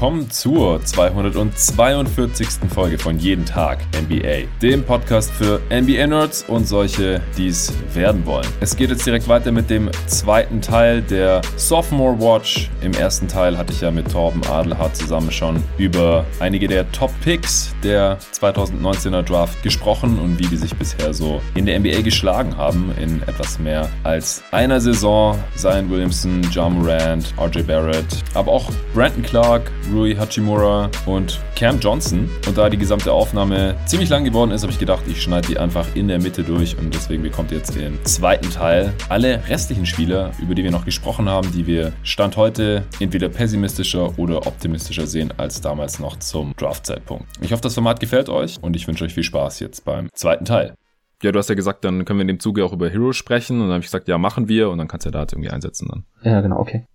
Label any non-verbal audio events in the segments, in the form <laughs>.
willkommen zur 242. Folge von Jeden Tag NBA, dem Podcast für NBA-Nerds und solche, die es werden wollen. Es geht jetzt direkt weiter mit dem zweiten Teil der Sophomore Watch. Im ersten Teil hatte ich ja mit Torben Adelhardt zusammen schon über einige der Top-Picks der 2019er Draft gesprochen und wie die sich bisher so in der NBA geschlagen haben in etwas mehr als einer Saison. Zion Williamson, John Morant, RJ Barrett, aber auch Brandon Clark, Rui Hachimura und Cam Johnson. Und da die gesamte Aufnahme ziemlich lang geworden ist, habe ich gedacht, ich schneide die einfach in der Mitte durch und deswegen bekommt ihr jetzt den zweiten Teil. Alle restlichen Spieler, über die wir noch gesprochen haben, die wir Stand heute entweder pessimistischer oder optimistischer sehen als damals noch zum Draft-Zeitpunkt. Ich hoffe, das Format gefällt euch und ich wünsche euch viel Spaß jetzt beim zweiten Teil. Ja, du hast ja gesagt, dann können wir in dem Zuge auch über Heroes sprechen und dann habe ich gesagt, ja, machen wir und dann kannst du ja da halt irgendwie einsetzen dann. Ja, genau, okay.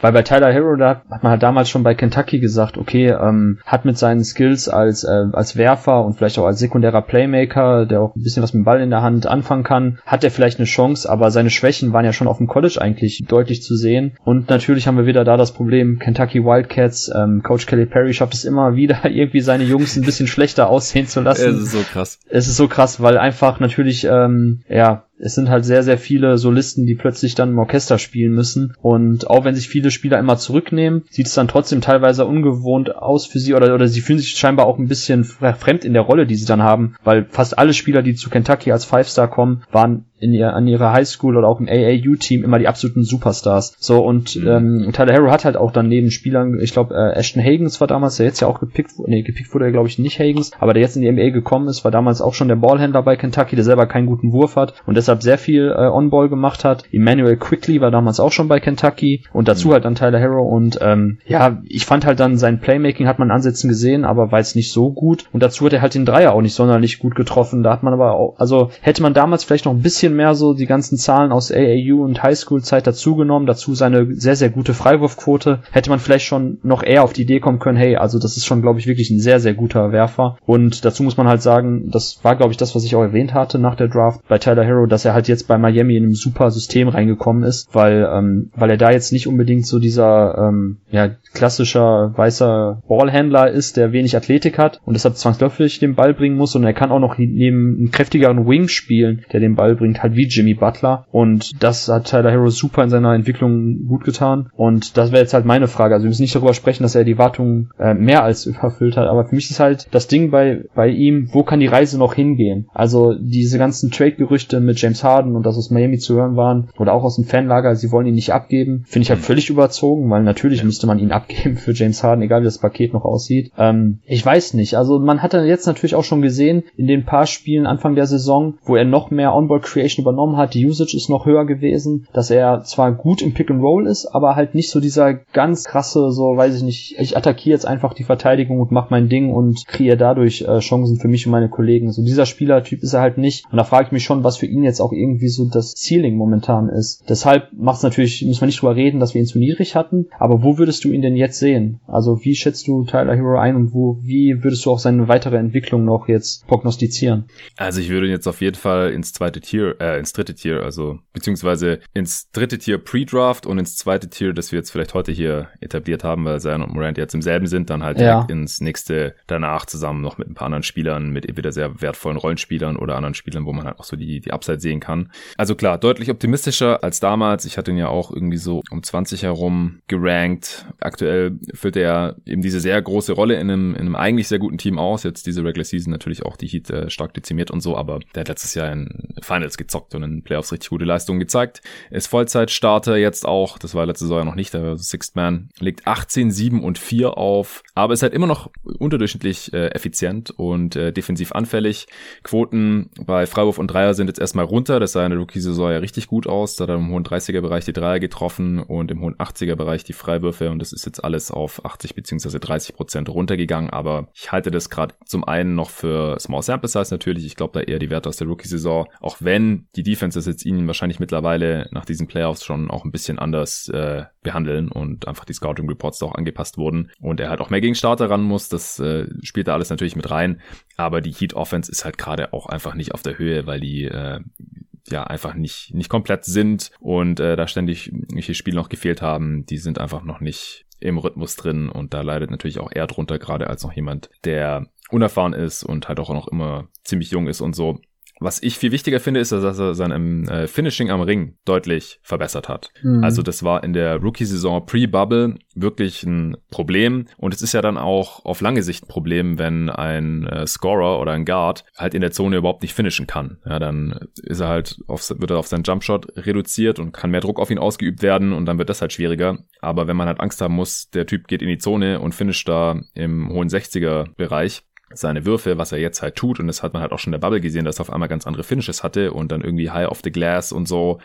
Weil bei Tyler Hero, da hat man halt damals schon bei Kentucky gesagt, okay, ähm, hat mit seinen Skills als, äh, als Werfer und vielleicht auch als sekundärer Playmaker, der auch ein bisschen was mit dem Ball in der Hand anfangen kann, hat er vielleicht eine Chance, aber seine Schwächen waren ja schon auf dem College eigentlich deutlich zu sehen. Und natürlich haben wir wieder da das Problem, Kentucky Wildcats, ähm, Coach Kelly Perry schafft es immer wieder, <laughs> irgendwie seine Jungs ein bisschen schlechter aussehen zu lassen. Es ist so krass. Es ist so krass, weil einfach natürlich, ähm, ja, es sind halt sehr, sehr viele Solisten, die plötzlich dann im Orchester spielen müssen. Und auch wenn sich viele Spieler immer zurücknehmen, sieht es dann trotzdem teilweise ungewohnt aus für sie oder, oder sie fühlen sich scheinbar auch ein bisschen fremd in der Rolle, die sie dann haben, weil fast alle Spieler, die zu Kentucky als Five-Star kommen, waren in ihr, an ihrer Highschool oder auch im AAU-Team immer die absoluten Superstars. So, und mhm. ähm, Tyler Harrow hat halt auch dann neben Spielern, ich glaube, äh, Ashton Hagens war damals, der jetzt ja auch gepickt wurde, nee, gepickt wurde er, glaube ich, nicht Hagens, aber der jetzt in die NBA gekommen ist, war damals auch schon der Ballhändler bei Kentucky, der selber keinen guten Wurf hat und deshalb sehr viel äh, On-Ball gemacht hat. Emmanuel Quickly war damals auch schon bei Kentucky und dazu mhm. halt dann Tyler Harrow und ähm, ja, ich fand halt dann sein Playmaking hat man Ansätzen gesehen, aber war jetzt nicht so gut und dazu hat er halt den Dreier auch nicht sonderlich gut getroffen. Da hat man aber auch, also hätte man damals vielleicht noch ein bisschen mehr so die ganzen Zahlen aus AAU und Highschool-Zeit dazugenommen, dazu seine sehr, sehr gute Freiwurfquote, hätte man vielleicht schon noch eher auf die Idee kommen können, hey, also das ist schon, glaube ich, wirklich ein sehr, sehr guter Werfer. Und dazu muss man halt sagen, das war, glaube ich, das, was ich auch erwähnt hatte nach der Draft bei Tyler Hero, dass er halt jetzt bei Miami in einem super System reingekommen ist, weil, ähm, weil er da jetzt nicht unbedingt so dieser ähm, ja, klassischer weißer Ballhändler ist, der wenig Athletik hat und deshalb zwangsläufig den Ball bringen muss. Und er kann auch noch neben einem kräftigeren Wing spielen, der den Ball bringt, halt wie Jimmy Butler und das hat Tyler Harrow super in seiner Entwicklung gut getan und das wäre jetzt halt meine Frage. Also wir müssen nicht darüber sprechen, dass er die Wartung äh, mehr als überfüllt hat, aber für mich ist halt das Ding bei, bei ihm, wo kann die Reise noch hingehen? Also diese ganzen Trade-Gerüchte mit James Harden und das aus Miami zu hören waren oder auch aus dem Fanlager, sie wollen ihn nicht abgeben, finde ich halt völlig überzogen, weil natürlich müsste man ihn abgeben für James Harden, egal wie das Paket noch aussieht. Ähm, ich weiß nicht. Also man hat dann jetzt natürlich auch schon gesehen in den paar Spielen Anfang der Saison, wo er noch mehr Onboard Creation übernommen hat, die Usage ist noch höher gewesen, dass er zwar gut im Pick and Roll ist, aber halt nicht so dieser ganz krasse, so weiß ich nicht, ich attackiere jetzt einfach die Verteidigung und mach mein Ding und kreiere dadurch äh, Chancen für mich und meine Kollegen. So dieser Spielertyp ist er halt nicht. Und da frage ich mich schon, was für ihn jetzt auch irgendwie so das Ceiling momentan ist. Deshalb macht es natürlich, müssen wir nicht drüber reden, dass wir ihn zu niedrig hatten, aber wo würdest du ihn denn jetzt sehen? Also wie schätzt du Tyler Hero ein und wo, wie würdest du auch seine weitere Entwicklung noch jetzt prognostizieren? Also ich würde jetzt auf jeden Fall ins zweite Tier, äh, ins dritte Tier, also beziehungsweise ins dritte Tier Pre-Draft und ins zweite Tier, das wir jetzt vielleicht heute hier etabliert haben, weil Zion und Morant jetzt im selben sind, dann halt ja. ins nächste danach zusammen noch mit ein paar anderen Spielern, mit entweder sehr wertvollen Rollenspielern oder anderen Spielern, wo man halt auch so die, die Upside sehen kann. Also klar, deutlich optimistischer als damals. Ich hatte ihn ja auch irgendwie so um 20 herum gerankt. Aktuell füllt er eben diese sehr große Rolle in einem, in einem eigentlich sehr guten Team aus. Jetzt diese Regular Season natürlich auch die Heat äh, stark dezimiert und so, aber der hat letztes Jahr in Finals gezockt und in Playoffs richtig gute Leistungen gezeigt. Ist Vollzeitstarter jetzt auch, das war letzte Saison ja noch nicht, der Sixth Man, legt 18, 7 und 4 auf, aber ist halt immer noch unterdurchschnittlich äh, effizient und äh, defensiv anfällig. Quoten bei Freiwurf und Dreier sind jetzt erstmal runter, das sah in der Rookie-Saison ja richtig gut aus, da hat er im hohen 30er-Bereich die Dreier getroffen und im hohen 80er-Bereich die Freiwürfe und das ist jetzt alles auf 80 beziehungsweise 30 Prozent runtergegangen, aber ich halte das gerade zum einen noch für Small Sample Size natürlich, ich glaube da eher die Werte aus der Rookie-Saison, auch wenn die Defenses jetzt ihn wahrscheinlich mittlerweile nach diesen Playoffs schon auch ein bisschen anders äh, behandeln und einfach die Scouting Reports auch angepasst wurden. Und er halt auch mehr gegen Starter ran muss, das äh, spielt da alles natürlich mit rein, aber die Heat Offense ist halt gerade auch einfach nicht auf der Höhe, weil die äh, ja einfach nicht nicht komplett sind und äh, da ständig welche Spiele noch gefehlt haben, die sind einfach noch nicht im Rhythmus drin und da leidet natürlich auch er drunter, gerade als noch jemand, der unerfahren ist und halt auch noch immer ziemlich jung ist und so. Was ich viel wichtiger finde, ist, dass er sein äh, Finishing am Ring deutlich verbessert hat. Mhm. Also das war in der Rookie-Saison pre-Bubble wirklich ein Problem. Und es ist ja dann auch auf lange Sicht ein Problem, wenn ein äh, Scorer oder ein Guard halt in der Zone überhaupt nicht finishen kann. Ja, dann ist er halt auf, wird er auf seinen Jumpshot reduziert und kann mehr Druck auf ihn ausgeübt werden und dann wird das halt schwieriger. Aber wenn man halt Angst haben muss, der Typ geht in die Zone und finisht da im hohen 60er Bereich, seine Würfe, was er jetzt halt tut. Und das hat man halt auch schon in der Bubble gesehen, dass er auf einmal ganz andere Finishes hatte und dann irgendwie High off the Glass und so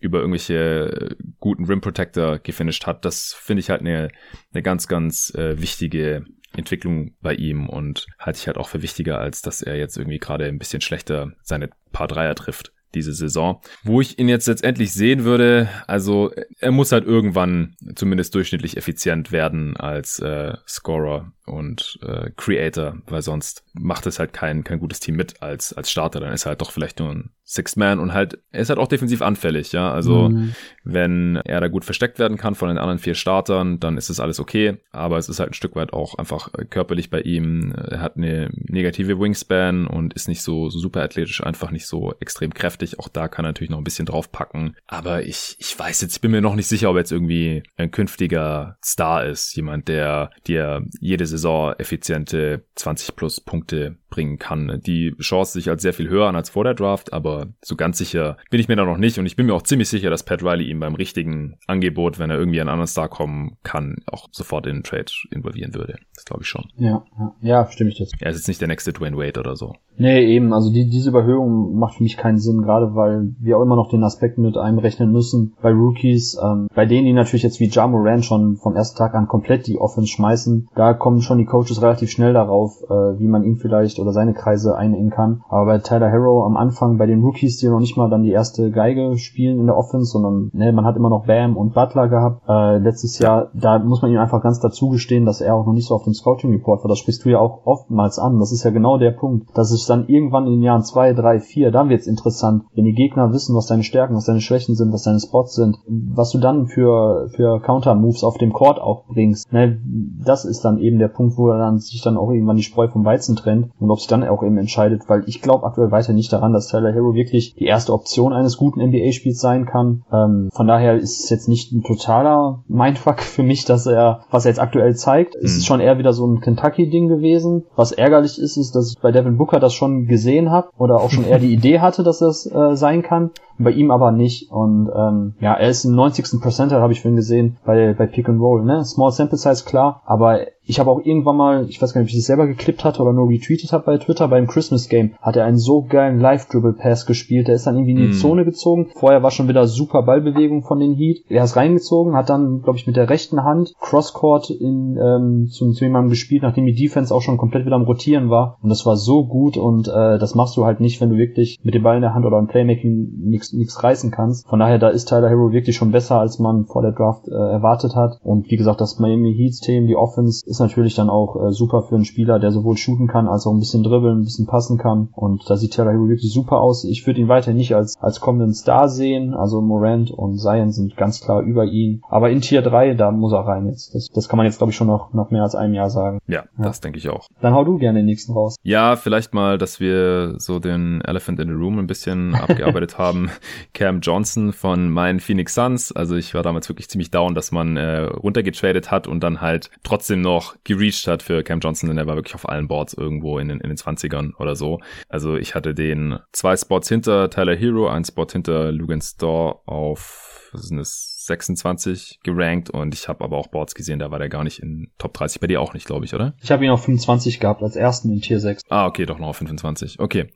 über irgendwelche guten Rim Protector gefinisht hat. Das finde ich halt eine, eine ganz, ganz äh, wichtige Entwicklung bei ihm und halte ich halt auch für wichtiger, als dass er jetzt irgendwie gerade ein bisschen schlechter seine paar Dreier trifft diese Saison. Wo ich ihn jetzt letztendlich sehen würde, also er muss halt irgendwann zumindest durchschnittlich effizient werden als äh, Scorer und äh, Creator, weil sonst macht es halt kein, kein gutes Team mit als, als Starter. Dann ist er halt doch vielleicht nur ein Sixth Man und halt, er ist halt auch defensiv anfällig, ja. Also mhm. wenn er da gut versteckt werden kann von den anderen vier Startern, dann ist es alles okay. Aber es ist halt ein Stück weit auch einfach äh, körperlich bei ihm. Er hat eine negative Wingspan und ist nicht so, so super athletisch, einfach nicht so extrem kräftig. Auch da kann er natürlich noch ein bisschen draufpacken. Aber ich, ich weiß jetzt, ich bin mir noch nicht sicher, ob er jetzt irgendwie ein künftiger Star ist. Jemand, der dir jede Saison effiziente 20 plus Punkte bringen kann. Die Chance sich als sehr viel höher an als vor der Draft, aber so ganz sicher bin ich mir da noch nicht und ich bin mir auch ziemlich sicher, dass Pat Riley ihn beim richtigen Angebot, wenn er irgendwie an einen anderen Star kommen kann, auch sofort in den Trade involvieren würde. Das glaube ich schon. Ja, ja, ja, stimme ich dazu. Er ist jetzt nicht der nächste Dwayne Wade oder so. Nee, eben, also die, diese Überhöhung macht für mich keinen Sinn, gerade weil wir auch immer noch den Aspekt mit einberechnen müssen bei Rookies, ähm, bei denen die natürlich jetzt wie Ja Moran schon vom ersten Tag an komplett die Offense schmeißen, da kommen schon die Coaches relativ schnell darauf, äh, wie man ihn vielleicht oder seine Kreise einengen kann. Aber bei Tyler Harrow am Anfang, bei den Rookies, die noch nicht mal dann die erste Geige spielen in der Offense, sondern ne, man hat immer noch Bam und Butler gehabt. Äh, letztes Jahr, da muss man ihm einfach ganz dazu gestehen, dass er auch noch nicht so auf dem Scouting Report war. Das sprichst du ja auch oftmals an. Das ist ja genau der Punkt, dass es dann irgendwann in den Jahren zwei, drei, vier, dann wird's interessant, wenn die Gegner wissen, was deine Stärken, was deine Schwächen sind, was deine Spots sind, was du dann für, für Counter-Moves auf dem Court auch bringst. Ne, das ist dann eben der Punkt, wo dann sich dann auch irgendwann die Spreu vom Weizen trennt und ob sich dann auch eben entscheidet, weil ich glaube aktuell weiter nicht daran, dass Tyler Hero wirklich die erste Option eines guten NBA-Spiels sein kann. Ähm, von daher ist es jetzt nicht ein totaler Mindfuck für mich, dass er, was er jetzt aktuell zeigt, mhm. ist schon eher wieder so ein Kentucky-Ding gewesen. Was ärgerlich ist, ist, dass ich bei Devin Booker das schon gesehen habe oder auch schon eher die <laughs> Idee hatte, dass das äh, sein kann bei ihm aber nicht. Und ähm, ja, er ist im 90. Percentile, habe ich vorhin gesehen, bei, bei Pick and Roll. Ne? Small Sample Size, klar, aber ich habe auch irgendwann mal, ich weiß gar nicht, ob ich das selber geklippt hatte oder nur retweetet habe bei Twitter, beim Christmas Game hat er einen so geilen Live-Dribble-Pass gespielt. Der ist dann irgendwie in die mm. Zone gezogen. Vorher war schon wieder super Ballbewegung von den Heat. Er ist reingezogen, hat dann, glaube ich, mit der rechten Hand Crosscourt in, ähm, zum, zu jemandem gespielt, nachdem die Defense auch schon komplett wieder am Rotieren war. Und das war so gut und äh, das machst du halt nicht, wenn du wirklich mit dem Ball in der Hand oder im Playmaking nichts reißen kannst. Von daher, da ist Tyler Hero wirklich schon besser, als man vor der Draft äh, erwartet hat. Und wie gesagt, das Miami Heat-Team, die Offense, ist natürlich dann auch äh, super für einen Spieler, der sowohl shooten kann, als auch ein bisschen dribbeln, ein bisschen passen kann. Und da sieht Taylor Hero wirklich super aus. Ich würde ihn weiter nicht als, als kommenden Star sehen. Also Morant und Zion sind ganz klar über ihn. Aber in Tier 3, da muss er rein jetzt. Das, das kann man jetzt, glaube ich, schon noch, noch mehr als einem Jahr sagen. Ja, ja. das denke ich auch. Dann hau du gerne den nächsten raus. Ja, vielleicht mal, dass wir so den Elephant in the Room ein bisschen <laughs> abgearbeitet haben. Cam Johnson von meinen Phoenix Suns. Also ich war damals wirklich ziemlich down, dass man äh, runtergetradet hat und dann halt trotzdem noch gereached hat für Cam Johnson, denn er war wirklich auf allen Boards irgendwo in den, in den 20ern oder so. Also ich hatte den zwei Spots hinter Tyler Hero, ein Spot hinter Lugan Store auf, was sind das, 26 gerankt und ich habe aber auch Boards gesehen, da war der gar nicht in Top 30. Bei dir auch nicht, glaube ich, oder? Ich habe ihn auf 25 gehabt, als ersten in Tier 6. Ah, okay, doch noch auf 25. Okay.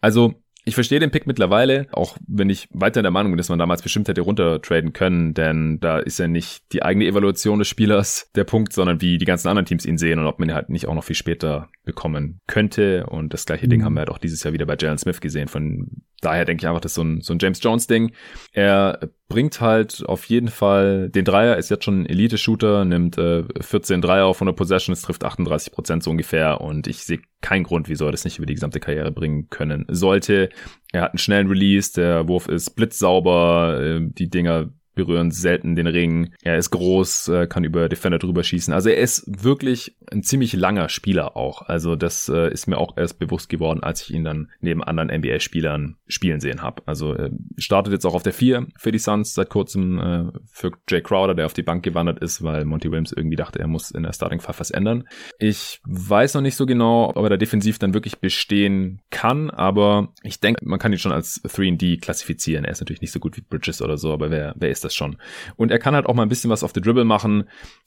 Also ich verstehe den Pick mittlerweile, auch wenn ich weiter der Meinung bin, dass man damals bestimmt hätte runtertraden können, denn da ist ja nicht die eigene Evaluation des Spielers der Punkt, sondern wie die ganzen anderen Teams ihn sehen und ob man ihn halt nicht auch noch viel später bekommen könnte. Und das gleiche mhm. Ding haben wir halt auch dieses Jahr wieder bei Jalen Smith gesehen. Von daher denke ich einfach, das ist so ein, so ein James Jones-Ding. Er bringt halt auf jeden Fall den Dreier, ist jetzt schon ein Elite-Shooter, nimmt äh, 14 Dreier auf 100 Possessions, trifft 38 Prozent so ungefähr und ich sehe keinen Grund, wieso er das nicht über die gesamte Karriere bringen können sollte. Er hat einen schnellen Release, der Wurf ist blitzsauber, äh, die Dinger berühren selten den Ring. Er ist groß, äh, kann über Defender drüber schießen. Also er ist wirklich ein ziemlich langer Spieler auch. Also das äh, ist mir auch erst bewusst geworden, als ich ihn dann neben anderen NBA-Spielern spielen sehen habe. Also er startet jetzt auch auf der 4 für die Suns seit kurzem äh, für Jay Crowder, der auf die Bank gewandert ist, weil Monty Williams irgendwie dachte, er muss in der Starting Five was ändern. Ich weiß noch nicht so genau, ob er da defensiv dann wirklich bestehen kann, aber ich denke, man kann ihn schon als 3D klassifizieren. Er ist natürlich nicht so gut wie Bridges oder so, aber wer, wer ist das schon? Und er kann halt auch mal ein bisschen was auf the Dribble machen,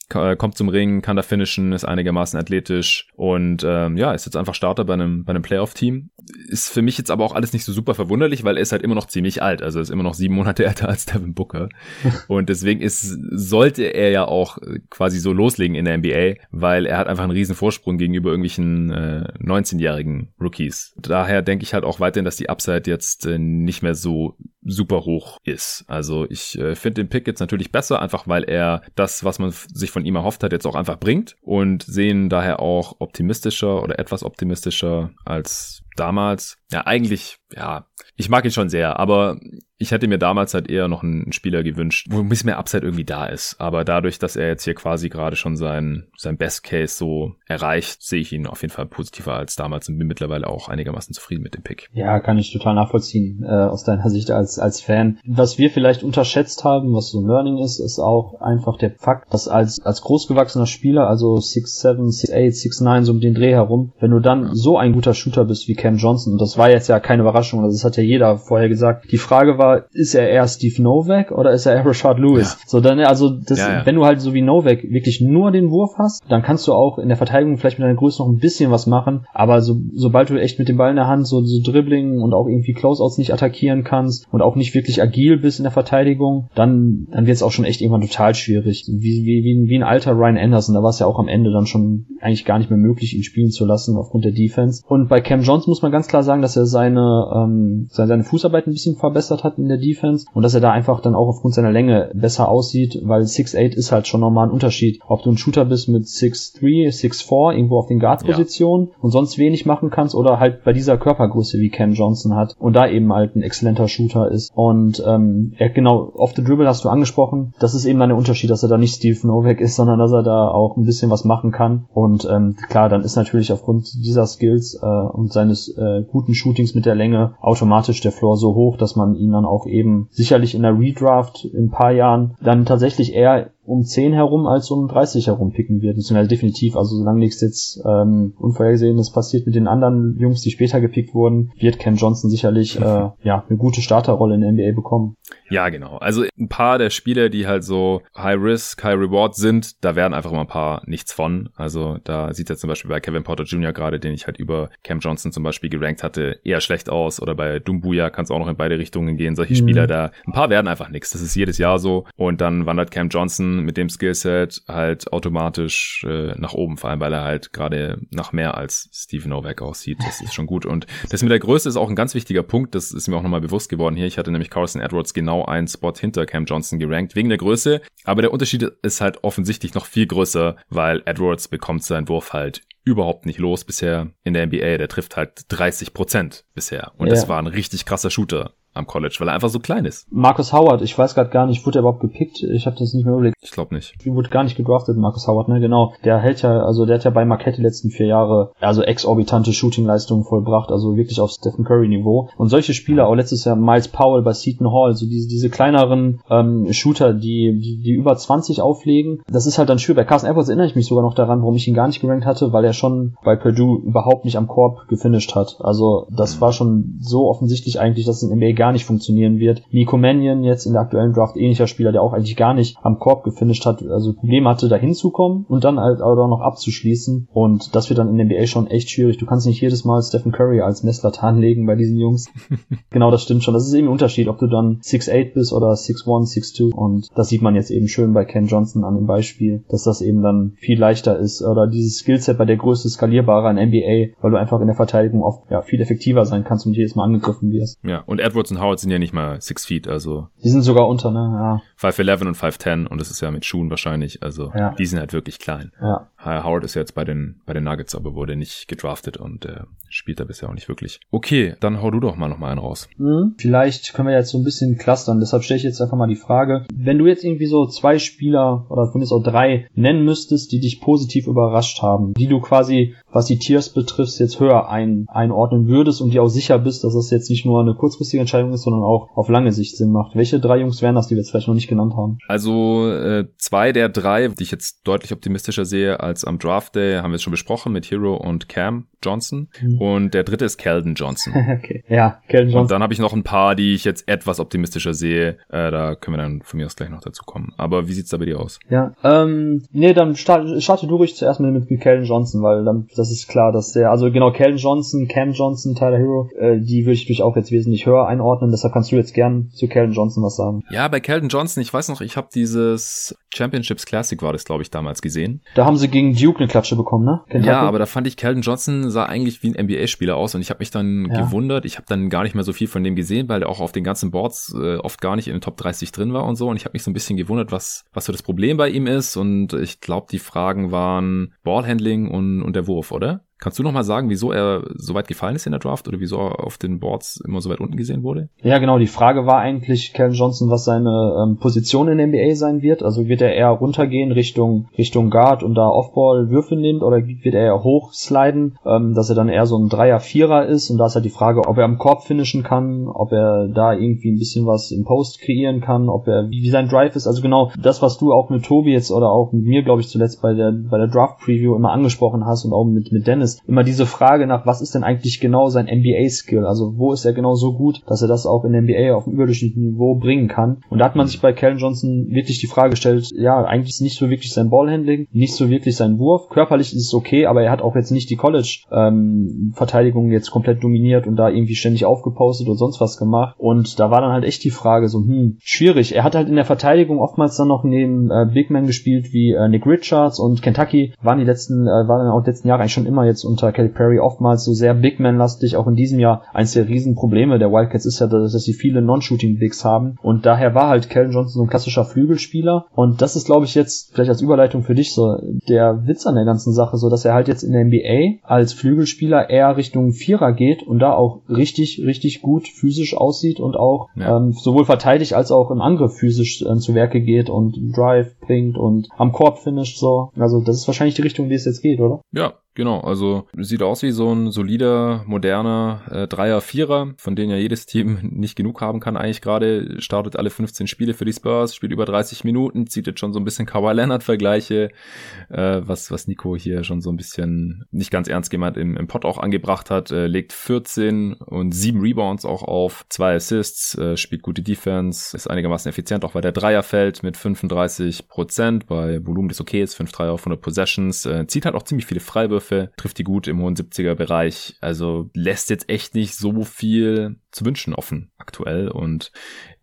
kommt zum Ring, kann da finishen, ist einigermaßen athletisch und ähm, ja, ist jetzt einfach Starter bei einem, bei einem Playoff-Team. Ist für mich jetzt aber auch alles nicht so super verwunderlich, weil er ist halt immer noch ziemlich alt, also ist immer noch sieben Monate <laughs> älter als Devin Booker. <laughs> und deswegen ist, sollte er ja auch quasi so loslegen in der NBA, weil er hat einfach einen riesen Vorsprung gegenüber irgendwelchen äh, 19-jährigen Rookies. Daher denke ich halt auch weiterhin, dass die Upside jetzt äh, nicht mehr so super hoch ist. Also ich äh, finde den Pick jetzt natürlich besser, einfach weil er das, was man sich von ihm erhofft hat, jetzt auch einfach bringt und sehen daher auch optimistischer oder etwas optimistischer als damals. Ja, eigentlich, ja, ich mag ihn schon sehr, aber ich hätte mir damals halt eher noch einen Spieler gewünscht, wo ein bisschen mehr Upside irgendwie da ist. Aber dadurch, dass er jetzt hier quasi gerade schon sein, sein Best Case so erreicht, sehe ich ihn auf jeden Fall positiver als damals und bin mittlerweile auch einigermaßen zufrieden mit dem Pick. Ja, kann ich total nachvollziehen, äh, aus deiner Sicht als, als Fan. Was wir vielleicht unterschätzt haben, was so ein Learning ist, ist auch einfach der Fakt, dass als, als großgewachsener Spieler, also 6'7, 6'8, 6'9, so um den Dreh herum, wenn du dann so ein guter Shooter bist wie Cam Johnson, und das war jetzt ja keine Überraschung, also das hat ja jeder vorher gesagt, die Frage war, ist er eher Steve Novak oder ist er eher Rashard Lewis? Ja. So dann, also das, ja, ja. wenn du halt so wie Novak wirklich nur den Wurf hast, dann kannst du auch in der Verteidigung vielleicht mit deiner Größe noch ein bisschen was machen, aber so, sobald du echt mit dem Ball in der Hand so, so Dribbling und auch irgendwie Closeouts nicht attackieren kannst und auch nicht wirklich agil bist in der Verteidigung, dann, dann wird es auch schon echt irgendwann total schwierig. Wie, wie, wie, wie ein alter Ryan Anderson, da war es ja auch am Ende dann schon eigentlich gar nicht mehr möglich, ihn spielen zu lassen aufgrund der Defense. Und bei Cam Johnson muss man ganz klar sagen, dass er seine, ähm, seine Fußarbeit ein bisschen verbessert hat in der Defense und dass er da einfach dann auch aufgrund seiner Länge besser aussieht, weil 6'8 ist halt schon nochmal ein Unterschied. Ob du ein Shooter bist mit 6'3, 6'4, irgendwo auf den Guard-Positionen ja. und sonst wenig machen kannst oder halt bei dieser Körpergröße wie Cam Johnson hat und da eben halt ein exzellenter Shooter ist. Und ähm, er genau, off the dribble hast du angesprochen, das ist eben dann der Unterschied, dass er da nicht Steve Novak ist, sondern dass er da auch ein bisschen was machen kann. Und ähm, klar, dann ist natürlich aufgrund dieser Skills äh, und seines äh, guten Shootings mit der Länge automatisch der Floor so hoch, dass man ihn dann auch eben sicherlich in der Redraft in ein paar Jahren dann tatsächlich eher um 10 herum als um 30 herum picken wird. Beziehungsweise definitiv, also solange nichts jetzt ähm, Unvorhergesehenes passiert mit den anderen Jungs, die später gepickt wurden, wird Ken Johnson sicherlich äh, ja eine gute Starterrolle in der NBA bekommen. Ja, genau. Also ein paar der Spieler, die halt so High Risk, High Reward sind, da werden einfach immer ein paar nichts von. Also da sieht er zum Beispiel bei Kevin Porter Jr. gerade, den ich halt über Cam Johnson zum Beispiel gerankt hatte, eher schlecht aus. Oder bei Dumbuya kann es auch noch in beide Richtungen gehen. Solche mhm. Spieler da, ein paar werden einfach nichts. Das ist jedes Jahr so. Und dann wandert Cam Johnson mit dem Skillset halt automatisch äh, nach oben, vor allem weil er halt gerade nach mehr als Steve Novak aussieht. Das ist schon gut. Und das mit der Größe ist auch ein ganz wichtiger Punkt. Das ist mir auch nochmal bewusst geworden hier. Ich hatte nämlich Carson Edwards genau einen Spot hinter Cam Johnson gerankt, wegen der Größe. Aber der Unterschied ist halt offensichtlich noch viel größer, weil Edwards bekommt seinen Wurf halt überhaupt nicht los bisher in der NBA. Der trifft halt 30 Prozent bisher. Und ja. das war ein richtig krasser Shooter am College, weil er einfach so klein ist. Marcus Howard, ich weiß gerade gar nicht, wurde er überhaupt gepickt? Ich habe das nicht mehr überlegt. Ich glaube nicht. Die wurde gar nicht gedraftet, Marcus Howard, ne? Genau. Der hält ja, also der hat ja bei Marquette die letzten vier Jahre also exorbitante Shooting-Leistungen vollbracht, also wirklich auf Stephen Curry-Niveau. Und solche Spieler, auch letztes Jahr Miles Powell bei Seton Hall, so diese, diese kleineren ähm, Shooter, die, die, die über 20 auflegen, das ist halt dann schön. Bei Carson Edwards erinnere ich mich sogar noch daran, warum ich ihn gar nicht gerankt hatte, weil er schon bei Purdue überhaupt nicht am Korb gefinisht hat. Also das war schon so offensichtlich eigentlich, dass es in NBA gar nicht funktionieren wird. Nico Mannion jetzt in der aktuellen Draft ähnlicher Spieler, der auch eigentlich gar nicht am Korb gefinisht hat, also Probleme hatte, da hinzukommen und dann halt auch noch abzuschließen. Und das wird dann in der NBA schon echt schwierig. Du kannst nicht jedes Mal Stephen Curry als Messlatte legen bei diesen Jungs. <laughs> genau, das stimmt schon. Das ist eben ein Unterschied, ob du dann 6'8 bist oder 6'1, 6'2. Und das sieht man jetzt eben schön bei Ken Johnson an dem Beispiel, dass das eben dann viel leichter ist. Oder dieses Skillset bei der Größe skalierbarer in NBA, weil du einfach in der Verteidigung oft ja, viel effektiver sein kannst und jedes Mal angegriffen wirst. Ja, und Edwards und Howard sind ja nicht mal six feet, also. Die sind sogar unter, ne, ja. 5'11 und 5'10 und das ist ja mit Schuhen wahrscheinlich, also ja. die sind halt wirklich klein. Ja. Howard ist ja jetzt bei den, bei den Nuggets, aber wurde nicht gedraftet und äh, spielt da bisher auch nicht wirklich. Okay, dann hau du doch mal noch mal einen raus. Mhm. Vielleicht können wir jetzt so ein bisschen clustern, deshalb stelle ich jetzt einfach mal die Frage, wenn du jetzt irgendwie so zwei Spieler oder zumindest auch drei nennen müsstest, die dich positiv überrascht haben, die du quasi, was die Tiers betrifft, jetzt höher ein, einordnen würdest und dir auch sicher bist, dass das jetzt nicht nur eine kurzfristige Entscheidung ist, sondern auch auf lange Sicht Sinn macht. Welche drei Jungs wären das, die wir jetzt vielleicht noch nicht genannt haben? Also äh, zwei der drei, die ich jetzt deutlich optimistischer sehe als am Draft Day, haben wir es schon besprochen mit Hero und Cam Johnson. Mhm. Und der dritte ist Keldon Johnson. <laughs> okay. Ja, Keldon Johnson. Und dann habe ich noch ein paar, die ich jetzt etwas optimistischer sehe. Äh, da können wir dann von mir aus gleich noch dazu kommen. Aber wie sieht's da bei dir aus? Ja, ähm, nee, dann starte, starte du ruhig zuerst mit, mit Keldon Johnson, weil dann das ist klar, dass der, also genau, Keldon Johnson, Cam Johnson, Tyler Hero, äh, die würde ich durch auch jetzt wesentlich höher einordnen. Deshalb kannst du jetzt gern zu Keldon Johnson was sagen. Ja, bei Keldon Johnson, ich weiß noch, ich habe dieses Championships Classic war das, glaube ich, damals gesehen. Da haben sie gegen Duke eine Klatsche bekommen, ne? Kentucky? Ja, aber da fand ich Keldon Johnson sah eigentlich wie ein NBA-Spieler aus und ich habe mich dann ja. gewundert. Ich habe dann gar nicht mehr so viel von dem gesehen, weil er auch auf den ganzen Boards äh, oft gar nicht in den Top 30 drin war und so. Und ich habe mich so ein bisschen gewundert, was, was so das Problem bei ihm ist. Und ich glaube, die Fragen waren Ballhandling und, und der Wurf, oder? Kannst du noch sagen, wieso er so weit gefallen ist in der Draft oder wieso er auf den Boards immer so weit unten gesehen wurde? Ja, genau. Die Frage war eigentlich, Ken Johnson, was seine ähm, Position in der NBA sein wird. Also wird er eher runtergehen Richtung Richtung Guard und da Offball Würfe nimmt oder wird er eher hochsliden, ähm, dass er dann eher so ein Dreier, Vierer ist und da ist halt die Frage, ob er am Korb finishen kann, ob er da irgendwie ein bisschen was im Post kreieren kann, ob er wie, wie sein Drive ist. Also genau das, was du auch mit Tobi jetzt oder auch mit mir, glaube ich, zuletzt bei der bei der Draft Preview immer angesprochen hast und auch mit mit Dennis ist immer diese Frage nach, was ist denn eigentlich genau sein NBA-Skill? Also wo ist er genau so gut, dass er das auch in der NBA auf dem überdurchschnittlichen Niveau bringen kann? Und da hat man sich bei Kellen Johnson wirklich die Frage gestellt, ja, eigentlich ist nicht so wirklich sein Ballhandling, nicht so wirklich sein Wurf. Körperlich ist es okay, aber er hat auch jetzt nicht die College-Verteidigung ähm, jetzt komplett dominiert und da irgendwie ständig aufgepostet und sonst was gemacht. Und da war dann halt echt die Frage so, hm, schwierig. Er hat halt in der Verteidigung oftmals dann noch neben äh, Big Man gespielt wie äh, Nick Richards und Kentucky waren die letzten, äh, waren auch die letzten Jahre eigentlich schon immer jetzt unter Kelly Perry oftmals so sehr Big Man-lastig. Auch in diesem Jahr eins der Riesenprobleme der Wildcats ist ja, dass, dass sie viele Non-Shooting-Bigs haben. Und daher war halt Kellen Johnson so ein klassischer Flügelspieler. Und das ist, glaube ich, jetzt vielleicht als Überleitung für dich so der Witz an der ganzen Sache, so dass er halt jetzt in der NBA als Flügelspieler eher Richtung Vierer geht und da auch richtig, richtig gut physisch aussieht und auch ja. ähm, sowohl verteidigt als auch im Angriff physisch äh, zu Werke geht und Drive bringt und am Korb finisht so. Also das ist wahrscheinlich die Richtung, in die es jetzt geht, oder? Ja, Genau, also sieht aus wie so ein solider, moderner äh, Dreier, Vierer, von denen ja jedes Team <laughs> nicht genug haben kann eigentlich gerade. Startet alle 15 Spiele für die Spurs, spielt über 30 Minuten, zieht jetzt schon so ein bisschen Kawhi Leonard-Vergleiche, äh, was, was Nico hier schon so ein bisschen nicht ganz ernst gemeint im, im Pod auch angebracht hat. Äh, legt 14 und 7 Rebounds auch auf, zwei Assists, äh, spielt gute Defense, ist einigermaßen effizient, auch weil der Dreier fällt mit 35 Prozent, bei Volumen des okay ist, 5 Dreier auf 100 Possessions, äh, zieht halt auch ziemlich viele Freiwürfe Würfe, trifft die gut im hohen 70er Bereich. Also lässt jetzt echt nicht so viel zu wünschen offen aktuell. Und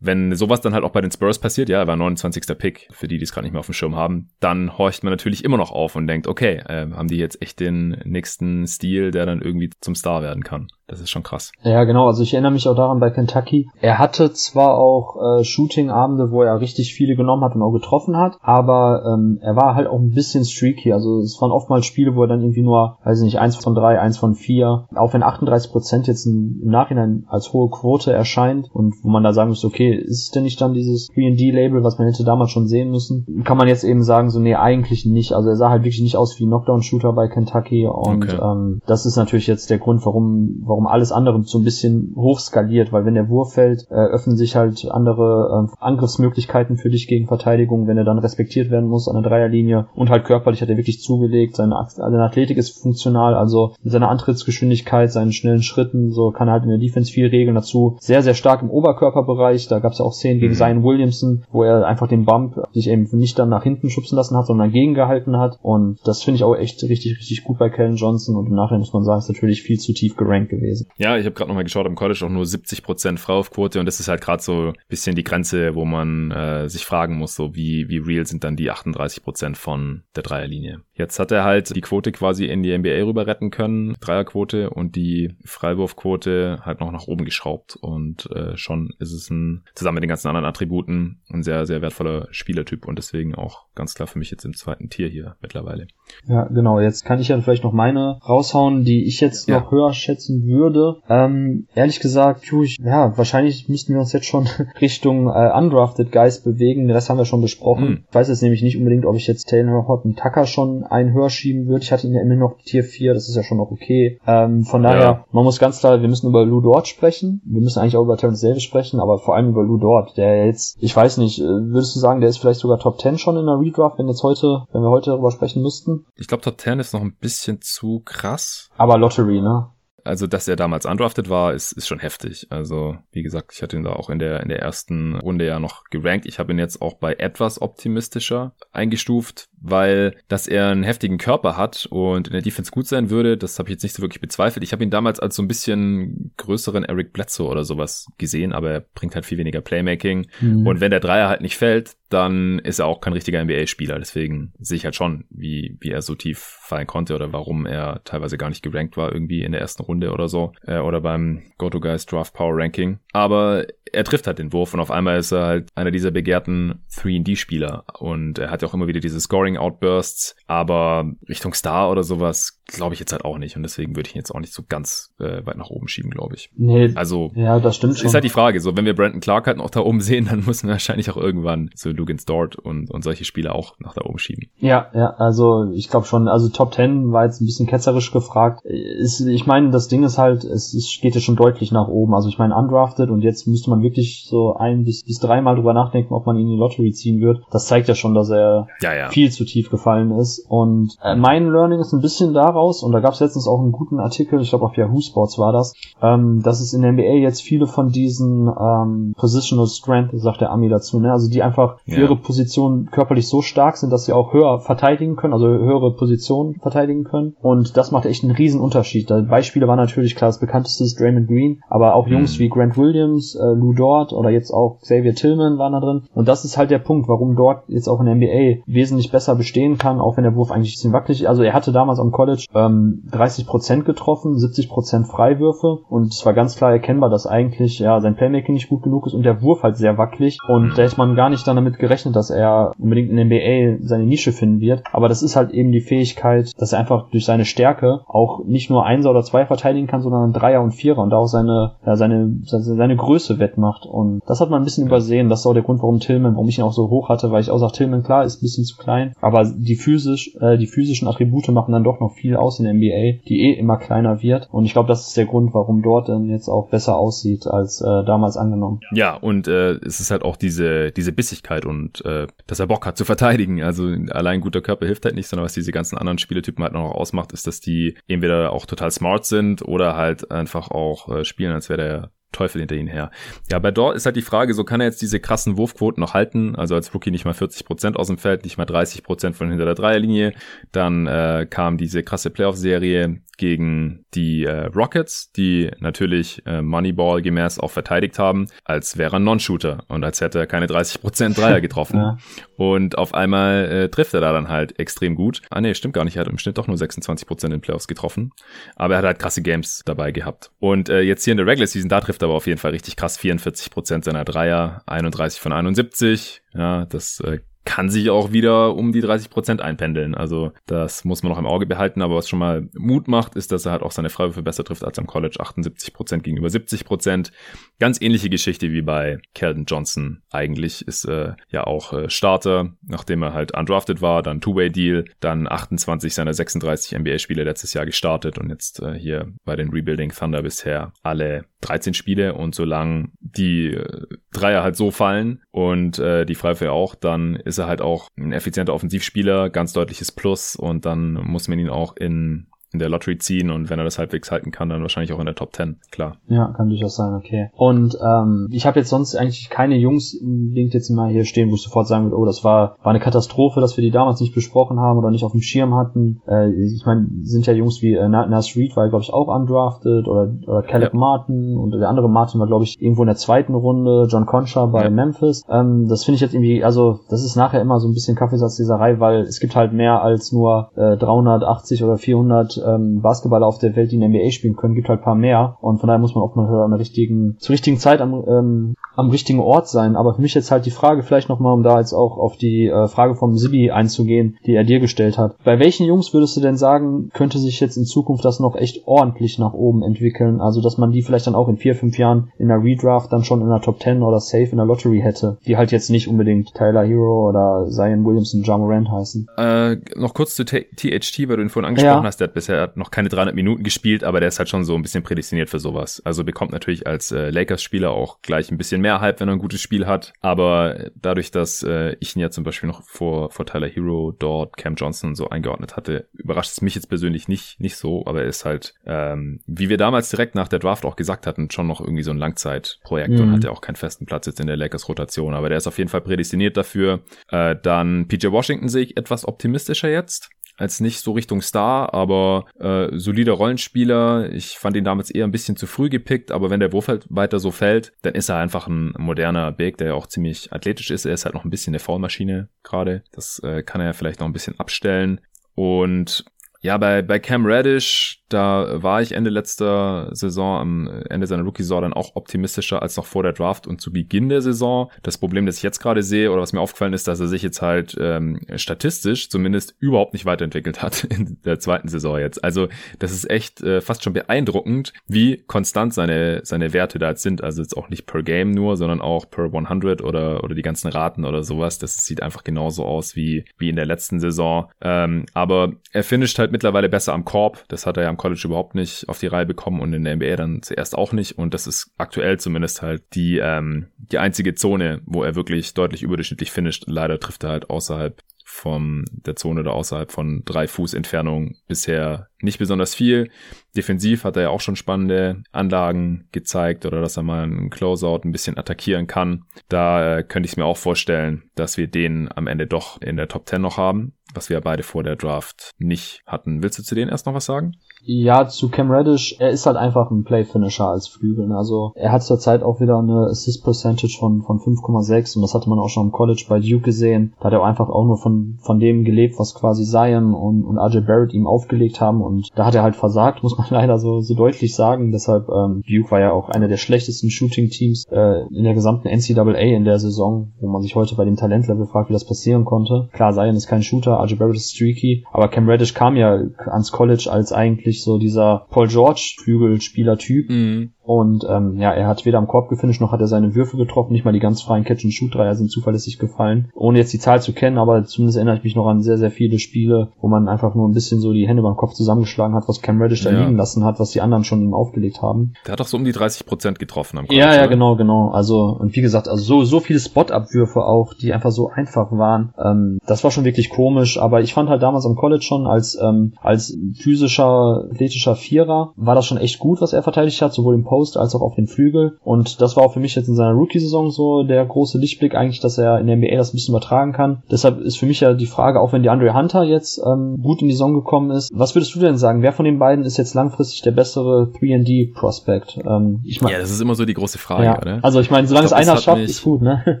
wenn sowas dann halt auch bei den Spurs passiert, ja, er war 29. Pick, für die, die es gerade nicht mehr auf dem Schirm haben, dann horcht man natürlich immer noch auf und denkt, okay, äh, haben die jetzt echt den nächsten Stil, der dann irgendwie zum Star werden kann. Das ist schon krass. Ja, genau. Also ich erinnere mich auch daran bei Kentucky. Er hatte zwar auch äh, Shooting-Abende, wo er richtig viele genommen hat und auch getroffen hat, aber ähm, er war halt auch ein bisschen streaky. Also es waren oftmals Spiele, wo er dann irgendwie nur, weiß ich nicht, eins von drei, eins von vier, auch wenn 38 Prozent jetzt im Nachhinein als hohe Quote erscheint und wo man da sagen müsste, okay, ist es denn nicht dann dieses 3D-Label, was man hätte damals schon sehen müssen? Kann man jetzt eben sagen, so, nee, eigentlich nicht. Also er sah halt wirklich nicht aus wie Knockdown-Shooter bei Kentucky und okay. ähm, das ist natürlich jetzt der Grund, warum, warum warum alles andere so ein bisschen hochskaliert, weil wenn der Wurf fällt, äh, öffnen sich halt andere äh, Angriffsmöglichkeiten für dich gegen Verteidigung, wenn er dann respektiert werden muss an der Dreierlinie und halt körperlich hat er wirklich zugelegt, seine, seine Athletik ist funktional, also mit seiner Antrittsgeschwindigkeit, seinen schnellen Schritten, so kann er halt in der Defense viel regeln dazu. Sehr, sehr stark im Oberkörperbereich, da gab es ja auch Szenen gegen mhm. Zion Williamson, wo er einfach den Bump sich eben nicht dann nach hinten schubsen lassen hat, sondern dagegen gehalten hat und das finde ich auch echt richtig, richtig gut bei Kellen Johnson und im Nachhinein muss man sagen, ist natürlich viel zu tief gerankt gewesen. Ja, ich habe gerade nochmal geschaut, im College auch nur 70% Frauaufquote und das ist halt gerade so ein bisschen die Grenze, wo man äh, sich fragen muss, so wie, wie real sind dann die 38% von der Dreierlinie. Jetzt hat er halt die Quote quasi in die NBA rüber retten können, Dreierquote und die Freiwurfquote halt noch nach oben geschraubt und äh, schon ist es ein, zusammen mit den ganzen anderen Attributen, ein sehr, sehr wertvoller Spielertyp und deswegen auch ganz klar für mich jetzt im zweiten Tier hier mittlerweile. Ja, genau. Jetzt kann ich ja vielleicht noch meine raushauen, die ich jetzt ja. noch höher schätzen würde. Ähm, ehrlich gesagt, ich, ja, wahrscheinlich müssten wir uns jetzt schon <laughs> Richtung äh, Undrafted Guys bewegen. Das haben wir schon besprochen. Mhm. Ich weiß jetzt nämlich nicht unbedingt, ob ich jetzt Taylor Horton Tucker schon einen höher schieben würde. Ich hatte ihn ja immer noch Tier 4, das ist ja schon noch okay. Ähm, von daher, ja. man muss ganz klar, wir müssen über Lou Dort sprechen. Wir müssen eigentlich auch über Terence Davis sprechen, aber vor allem über Lou Dort, der jetzt, ich weiß nicht, äh, würdest du sagen, der ist vielleicht sogar Top 10 schon in der Redraft, wenn jetzt heute, wenn wir heute darüber sprechen müssten? Ich glaube, Top 10 ist noch ein bisschen zu krass. Aber Lottery, ne? Also, dass er damals undrafted war, ist, ist schon heftig. Also, wie gesagt, ich hatte ihn da auch in der, in der ersten Runde ja noch gerankt. Ich habe ihn jetzt auch bei etwas optimistischer eingestuft, weil, dass er einen heftigen Körper hat und in der Defense gut sein würde, das habe ich jetzt nicht so wirklich bezweifelt. Ich habe ihn damals als so ein bisschen größeren Eric Bledsoe oder sowas gesehen, aber er bringt halt viel weniger Playmaking. Mhm. Und wenn der Dreier halt nicht fällt, dann ist er auch kein richtiger NBA-Spieler. Deswegen sehe ich halt schon, wie, wie er so tief fallen konnte oder warum er teilweise gar nicht gerankt war, irgendwie in der ersten Runde oder so. Äh, oder beim Go-To-Guys Draft Power Ranking. Aber er trifft halt den Wurf und auf einmal ist er halt einer dieser begehrten 3D-Spieler. Und er hat ja auch immer wieder diese Scoring-Outbursts. Aber Richtung Star oder sowas glaube ich jetzt halt auch nicht. Und deswegen würde ich ihn jetzt auch nicht so ganz äh, weit nach oben schieben, glaube ich. Nee. Also, ja, das stimmt schon. Ist halt die Frage. So, wenn wir Brandon Clark halt noch da oben sehen, dann müssen wir wahrscheinlich auch irgendwann so Lugans Dort und, und solche Spiele auch nach da oben schieben. Ja, ja, also ich glaube schon, also Top 10 war jetzt ein bisschen ketzerisch gefragt. Ist, ich meine, das Ding ist halt, es, es geht ja schon deutlich nach oben. Also ich meine, undrafted und jetzt müsste man wirklich so ein bis, bis dreimal drüber nachdenken, ob man ihn in die Lottery ziehen wird. Das zeigt ja schon, dass er ja, ja. viel zu tief gefallen ist. Und äh, mein Learning ist ein bisschen daraus, und da gab es letztens auch einen guten Artikel, ich glaube auf Yahoo Sports war das, ähm, dass es in der NBA jetzt viele von diesen ähm, Positional Strength, sagt der Ami dazu, ne? also die einfach für ja. ihre Position körperlich so stark sind, dass sie auch höher verteidigen können, also höhere Positionen verteidigen können. Und das macht echt einen riesen Unterschied. Beispiele waren natürlich klar, das bekannteste ist Draymond Green, aber auch Jungs mhm. wie Grant Williams, äh, Lou Dort oder jetzt auch Xavier Tillman waren da drin. Und das ist halt der Punkt, warum dort jetzt auch in der NBA wesentlich besser bestehen kann, auch wenn der Wurf eigentlich ein bisschen wackelig ist. Also er hatte damals am College ähm, 30% getroffen, 70% Freiwürfe und es war ganz klar erkennbar, dass eigentlich ja sein Playmaking nicht gut genug ist und der Wurf halt sehr wackelig und da hätte man gar nicht dann damit gerechnet, dass er unbedingt in der NBA seine Nische finden wird. Aber das ist halt eben die Fähigkeit, dass er einfach durch seine Stärke auch nicht nur Einser oder zwei verteidigen kann, sondern Dreier und Vierer und da auch seine, ja, seine, seine Größe wettmacht. Und das hat man ein bisschen übersehen. Das ist auch der Grund, warum Tillman, warum ich ihn auch so hoch hatte, weil ich auch sage, Tillman, klar, ist ein bisschen zu klein, aber die physisch, äh, die physischen Attribute machen dann doch noch viel aus in der NBA, die eh immer kleiner wird. Und ich glaube, das ist der Grund, warum dort dann jetzt auch besser aussieht als äh, damals angenommen. Ja, und äh, es ist halt auch diese, diese Bissigkeit und äh, dass er Bock hat zu verteidigen. Also allein guter Körper hilft halt nicht, sondern was diese ganzen anderen Spieletypen halt noch ausmacht, ist, dass die entweder auch total smart sind oder halt einfach auch äh, spielen, als wäre der Teufel hinter ihnen her. Ja, bei Dort ist halt die Frage, so kann er jetzt diese krassen Wurfquoten noch halten, also als Rookie nicht mal 40% aus dem Feld, nicht mal 30% von hinter der Dreierlinie. Dann äh, kam diese krasse Playoff-Serie gegen die äh, Rockets, die natürlich äh, Moneyball gemäß auch verteidigt haben, als wäre er ein Non-Shooter und als hätte er keine 30% Dreier getroffen. <laughs> ja. Und auf einmal äh, trifft er da dann halt extrem gut. Ah nee, stimmt gar nicht, er hat im Schnitt doch nur 26% in Playoffs getroffen. Aber er hat halt krasse Games dabei gehabt. Und äh, jetzt hier in der Regular Season, da trifft er aber auf jeden Fall richtig krass. 44% seiner Dreier, 31 von 71. Ja, das äh, kann sich auch wieder um die 30 Prozent einpendeln. Also das muss man noch im Auge behalten. Aber was schon mal Mut macht, ist, dass er halt auch seine Freiwürfe besser trifft als am College. 78 Prozent gegenüber 70 Prozent. Ganz ähnliche Geschichte wie bei Keldon Johnson. Eigentlich ist äh, ja auch äh, Starter, nachdem er halt undrafted war, dann Two-Way-Deal, dann 28 seiner 36 NBA-Spiele letztes Jahr gestartet und jetzt äh, hier bei den Rebuilding Thunder bisher alle 13 Spiele und solange die äh, Dreier halt so fallen und äh, die Freiwürfe auch, dann ist er halt auch ein effizienter Offensivspieler, ganz deutliches Plus und dann muss man ihn auch in in der Lottery ziehen und wenn er das halbwegs halten kann, dann wahrscheinlich auch in der Top 10, klar. Ja, kann durchaus sein, okay. Und ähm, ich habe jetzt sonst eigentlich keine Jungs unbedingt jetzt mal hier stehen, wo ich sofort sagen würde, oh, das war, war eine Katastrophe, dass wir die damals nicht besprochen haben oder nicht auf dem Schirm hatten. Äh, ich meine, sind ja Jungs wie äh, Nas Reed war, glaube ich, auch undrafted oder, oder Caleb ja. Martin und der andere Martin war, glaube ich, irgendwo in der zweiten Runde, John Concha bei ja. Memphis. Ähm, das finde ich jetzt irgendwie, also das ist nachher immer so ein bisschen Kaffeesatzleserei, weil es gibt halt mehr als nur äh, 380 oder 400 ähm, Basketballer auf der Welt, die in der NBA spielen können, gibt halt paar mehr. Und von daher muss man auch mal an der richtigen, zur richtigen Zeit am, ähm, am richtigen Ort sein. Aber für mich jetzt halt die Frage, vielleicht nochmal, um da jetzt auch auf die äh, Frage vom Sibi einzugehen, die er dir gestellt hat. Bei welchen Jungs würdest du denn sagen, könnte sich jetzt in Zukunft das noch echt ordentlich nach oben entwickeln? Also, dass man die vielleicht dann auch in vier, fünf Jahren in der Redraft dann schon in der Top 10 oder Safe in der Lottery hätte, die halt jetzt nicht unbedingt Tyler Hero oder Zion Williamson, Ja Morant heißen. Äh, noch kurz zu THT, weil du ihn vorhin angesprochen ja. hast, der hat bisher noch keine 300 Minuten gespielt, aber der ist halt schon so ein bisschen prädestiniert für sowas. Also bekommt natürlich als äh, Lakers-Spieler auch gleich ein bisschen mehr Hype, wenn er ein gutes Spiel hat, aber dadurch, dass äh, ich ihn ja zum Beispiel noch vor, vor Tyler Hero, dort Cam Johnson so eingeordnet hatte, überrascht es mich jetzt persönlich nicht, nicht so, aber er ist halt, ähm, wie wir damals direkt nach der Draft auch gesagt hatten, schon noch irgendwie so ein Langzeitprojekt mhm. und hat ja auch keinen festen Platz jetzt in der Lakers-Rotation, aber der ist auf jeden Fall prädestiniert dafür. Äh, dann PJ Washington sehe ich etwas optimistischer jetzt als nicht so Richtung Star, aber äh, solider Rollenspieler. Ich fand ihn damals eher ein bisschen zu früh gepickt, aber wenn der Wurf halt weiter so fällt, dann ist er einfach ein moderner Big, der ja auch ziemlich athletisch ist. Er ist halt noch ein bisschen eine Foulmaschine gerade. Das äh, kann er vielleicht noch ein bisschen abstellen. Und ja, bei, bei Cam Reddish, da war ich Ende letzter Saison, am Ende seiner Rookie-Saison dann auch optimistischer als noch vor der Draft und zu Beginn der Saison. Das Problem, das ich jetzt gerade sehe oder was mir aufgefallen ist, dass er sich jetzt halt ähm, statistisch zumindest überhaupt nicht weiterentwickelt hat <laughs> in der zweiten Saison jetzt. Also das ist echt äh, fast schon beeindruckend, wie konstant seine, seine Werte da jetzt sind. Also jetzt auch nicht per Game nur, sondern auch per 100 oder, oder die ganzen Raten oder sowas. Das sieht einfach genauso aus wie, wie in der letzten Saison. Ähm, aber er finisht halt mittlerweile besser am Korb. Das hat er ja am College überhaupt nicht auf die Reihe bekommen und in der NBA dann zuerst auch nicht. Und das ist aktuell zumindest halt die, ähm, die einzige Zone, wo er wirklich deutlich überdurchschnittlich finisht. Leider trifft er halt außerhalb von der Zone oder außerhalb von drei Fuß Entfernung bisher nicht besonders viel. Defensiv hat er ja auch schon spannende Anlagen gezeigt oder dass er mal einen Closeout ein bisschen attackieren kann. Da äh, könnte ich es mir auch vorstellen, dass wir den am Ende doch in der Top 10 noch haben, was wir beide vor der Draft nicht hatten. Willst du zu denen erst noch was sagen? Ja, zu Cam Reddish, er ist halt einfach ein Play-Finisher als Flügel. Ne? Also er hat zurzeit auch wieder eine Assist-Percentage von, von 5,6 und das hatte man auch schon im College bei Duke gesehen. Da hat er auch einfach auch nur von, von dem gelebt, was quasi Zion und, und RJ Barrett ihm aufgelegt haben und da hat er halt versagt, <laughs> muss man leider so, so deutlich sagen. Deshalb, ähm, Duke war ja auch einer der schlechtesten Shooting-Teams äh, in der gesamten NCAA in der Saison, wo man sich heute bei dem Talentlevel fragt, wie das passieren konnte. Klar, Zion ist kein Shooter, RJ Barrett ist streaky, aber Cam Reddish kam ja ans College als eigentlich wirklich so dieser Paul George Flügelspieler-Typ. Mhm. Und ähm, ja, er hat weder am Korb gefinisht, noch hat er seine Würfe getroffen, nicht mal die ganz freien Catch-and-Shoot-Dreier sind zuverlässig gefallen. Ohne jetzt die Zahl zu kennen, aber zumindest erinnere ich mich noch an sehr, sehr viele Spiele, wo man einfach nur ein bisschen so die Hände beim Kopf zusammengeschlagen hat, was Cam Reddish da ja. liegen lassen hat, was die anderen schon ihm aufgelegt haben. Der hat doch so um die 30 Prozent getroffen am Korb. Ja, ja, oder? genau, genau. Also, und wie gesagt, also so, so viele Spot-Abwürfe auch, die einfach so einfach waren. Ähm, das war schon wirklich komisch, aber ich fand halt damals am College schon als, ähm, als physischer, athletischer Vierer war das schon echt gut, was er verteidigt hat, sowohl im Post als auch auf den Flügel. Und das war auch für mich jetzt in seiner Rookie-Saison so der große Lichtblick eigentlich, dass er in der NBA das ein bisschen übertragen kann. Deshalb ist für mich ja die Frage, auch wenn die Andre Hunter jetzt ähm, gut in die Saison gekommen ist, was würdest du denn sagen? Wer von den beiden ist jetzt langfristig der bessere 3D-Prospect? Ähm, ich mein, ja, das ist immer so die große Frage, ja. oder? Also ich meine, solange ich glaub, es einer schafft, mich, ist gut, ne?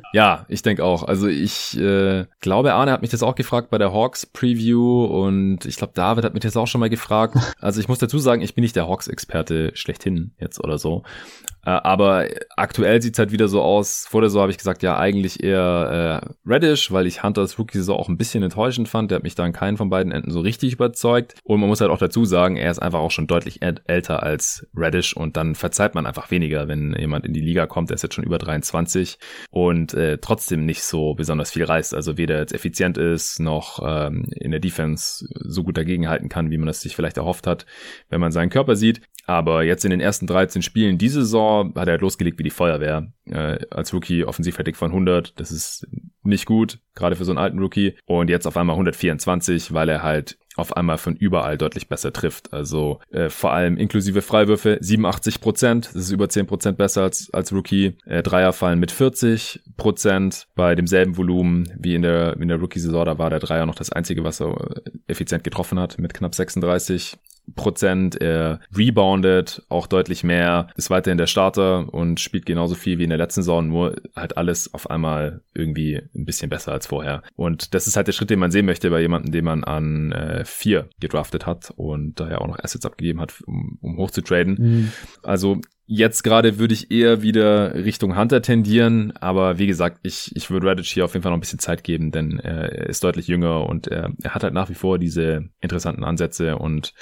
<laughs> Ja, ich denke auch. Also ich äh, glaube, Arne hat mich das auch gefragt bei der Hawks-Preview und ich glaube, David hat mich das auch schon mal gefragt. <laughs> Also ich muss dazu sagen, ich bin nicht der Hawks-Experte schlechthin jetzt oder so. Äh, aber aktuell sieht's halt wieder so aus. Vor der Saison habe ich gesagt, ja, eigentlich eher äh, Reddish, weil ich Hunters Rookie-Saison auch ein bisschen enttäuschend fand. Der hat mich da an keinen von beiden Enden so richtig überzeugt. Und man muss halt auch dazu sagen, er ist einfach auch schon deutlich älter als Reddish und dann verzeiht man einfach weniger, wenn jemand in die Liga kommt. Der ist jetzt schon über 23 und äh, trotzdem nicht so besonders viel reißt. Also weder jetzt effizient ist, noch ähm, in der Defense so gut dagegenhalten kann, wie man das sich vielleicht erhofft hat, wenn man seinen Körper sieht. Aber jetzt in den ersten 13 Spielen diese Saison hat er halt losgelegt wie die Feuerwehr. Äh, als Rookie offensivfertig von 100. Das ist nicht gut, gerade für so einen alten Rookie. Und jetzt auf einmal 124, weil er halt auf einmal von überall deutlich besser trifft. Also äh, vor allem inklusive Freiwürfe 87 Prozent, das ist über 10 Prozent besser als, als Rookie. Äh, Dreier fallen mit 40 Prozent bei demselben Volumen wie in der, in der Rookie-Saison. Da war der Dreier noch das einzige, was er äh, effizient getroffen hat mit knapp 36 Prozent. Er reboundet auch deutlich mehr, ist weiterhin der Starter und spielt genauso viel wie in der letzten Saison, nur halt alles auf einmal irgendwie ein bisschen besser als vorher. Und das ist halt der Schritt, den man sehen möchte bei jemandem, den man an äh, vier gedraftet hat und daher auch noch Assets abgegeben hat, um, um hoch zu traden. Mhm. Also Jetzt gerade würde ich eher wieder Richtung Hunter tendieren, aber wie gesagt, ich, ich würde Redditch hier auf jeden Fall noch ein bisschen Zeit geben, denn er ist deutlich jünger und er, er hat halt nach wie vor diese interessanten Ansätze und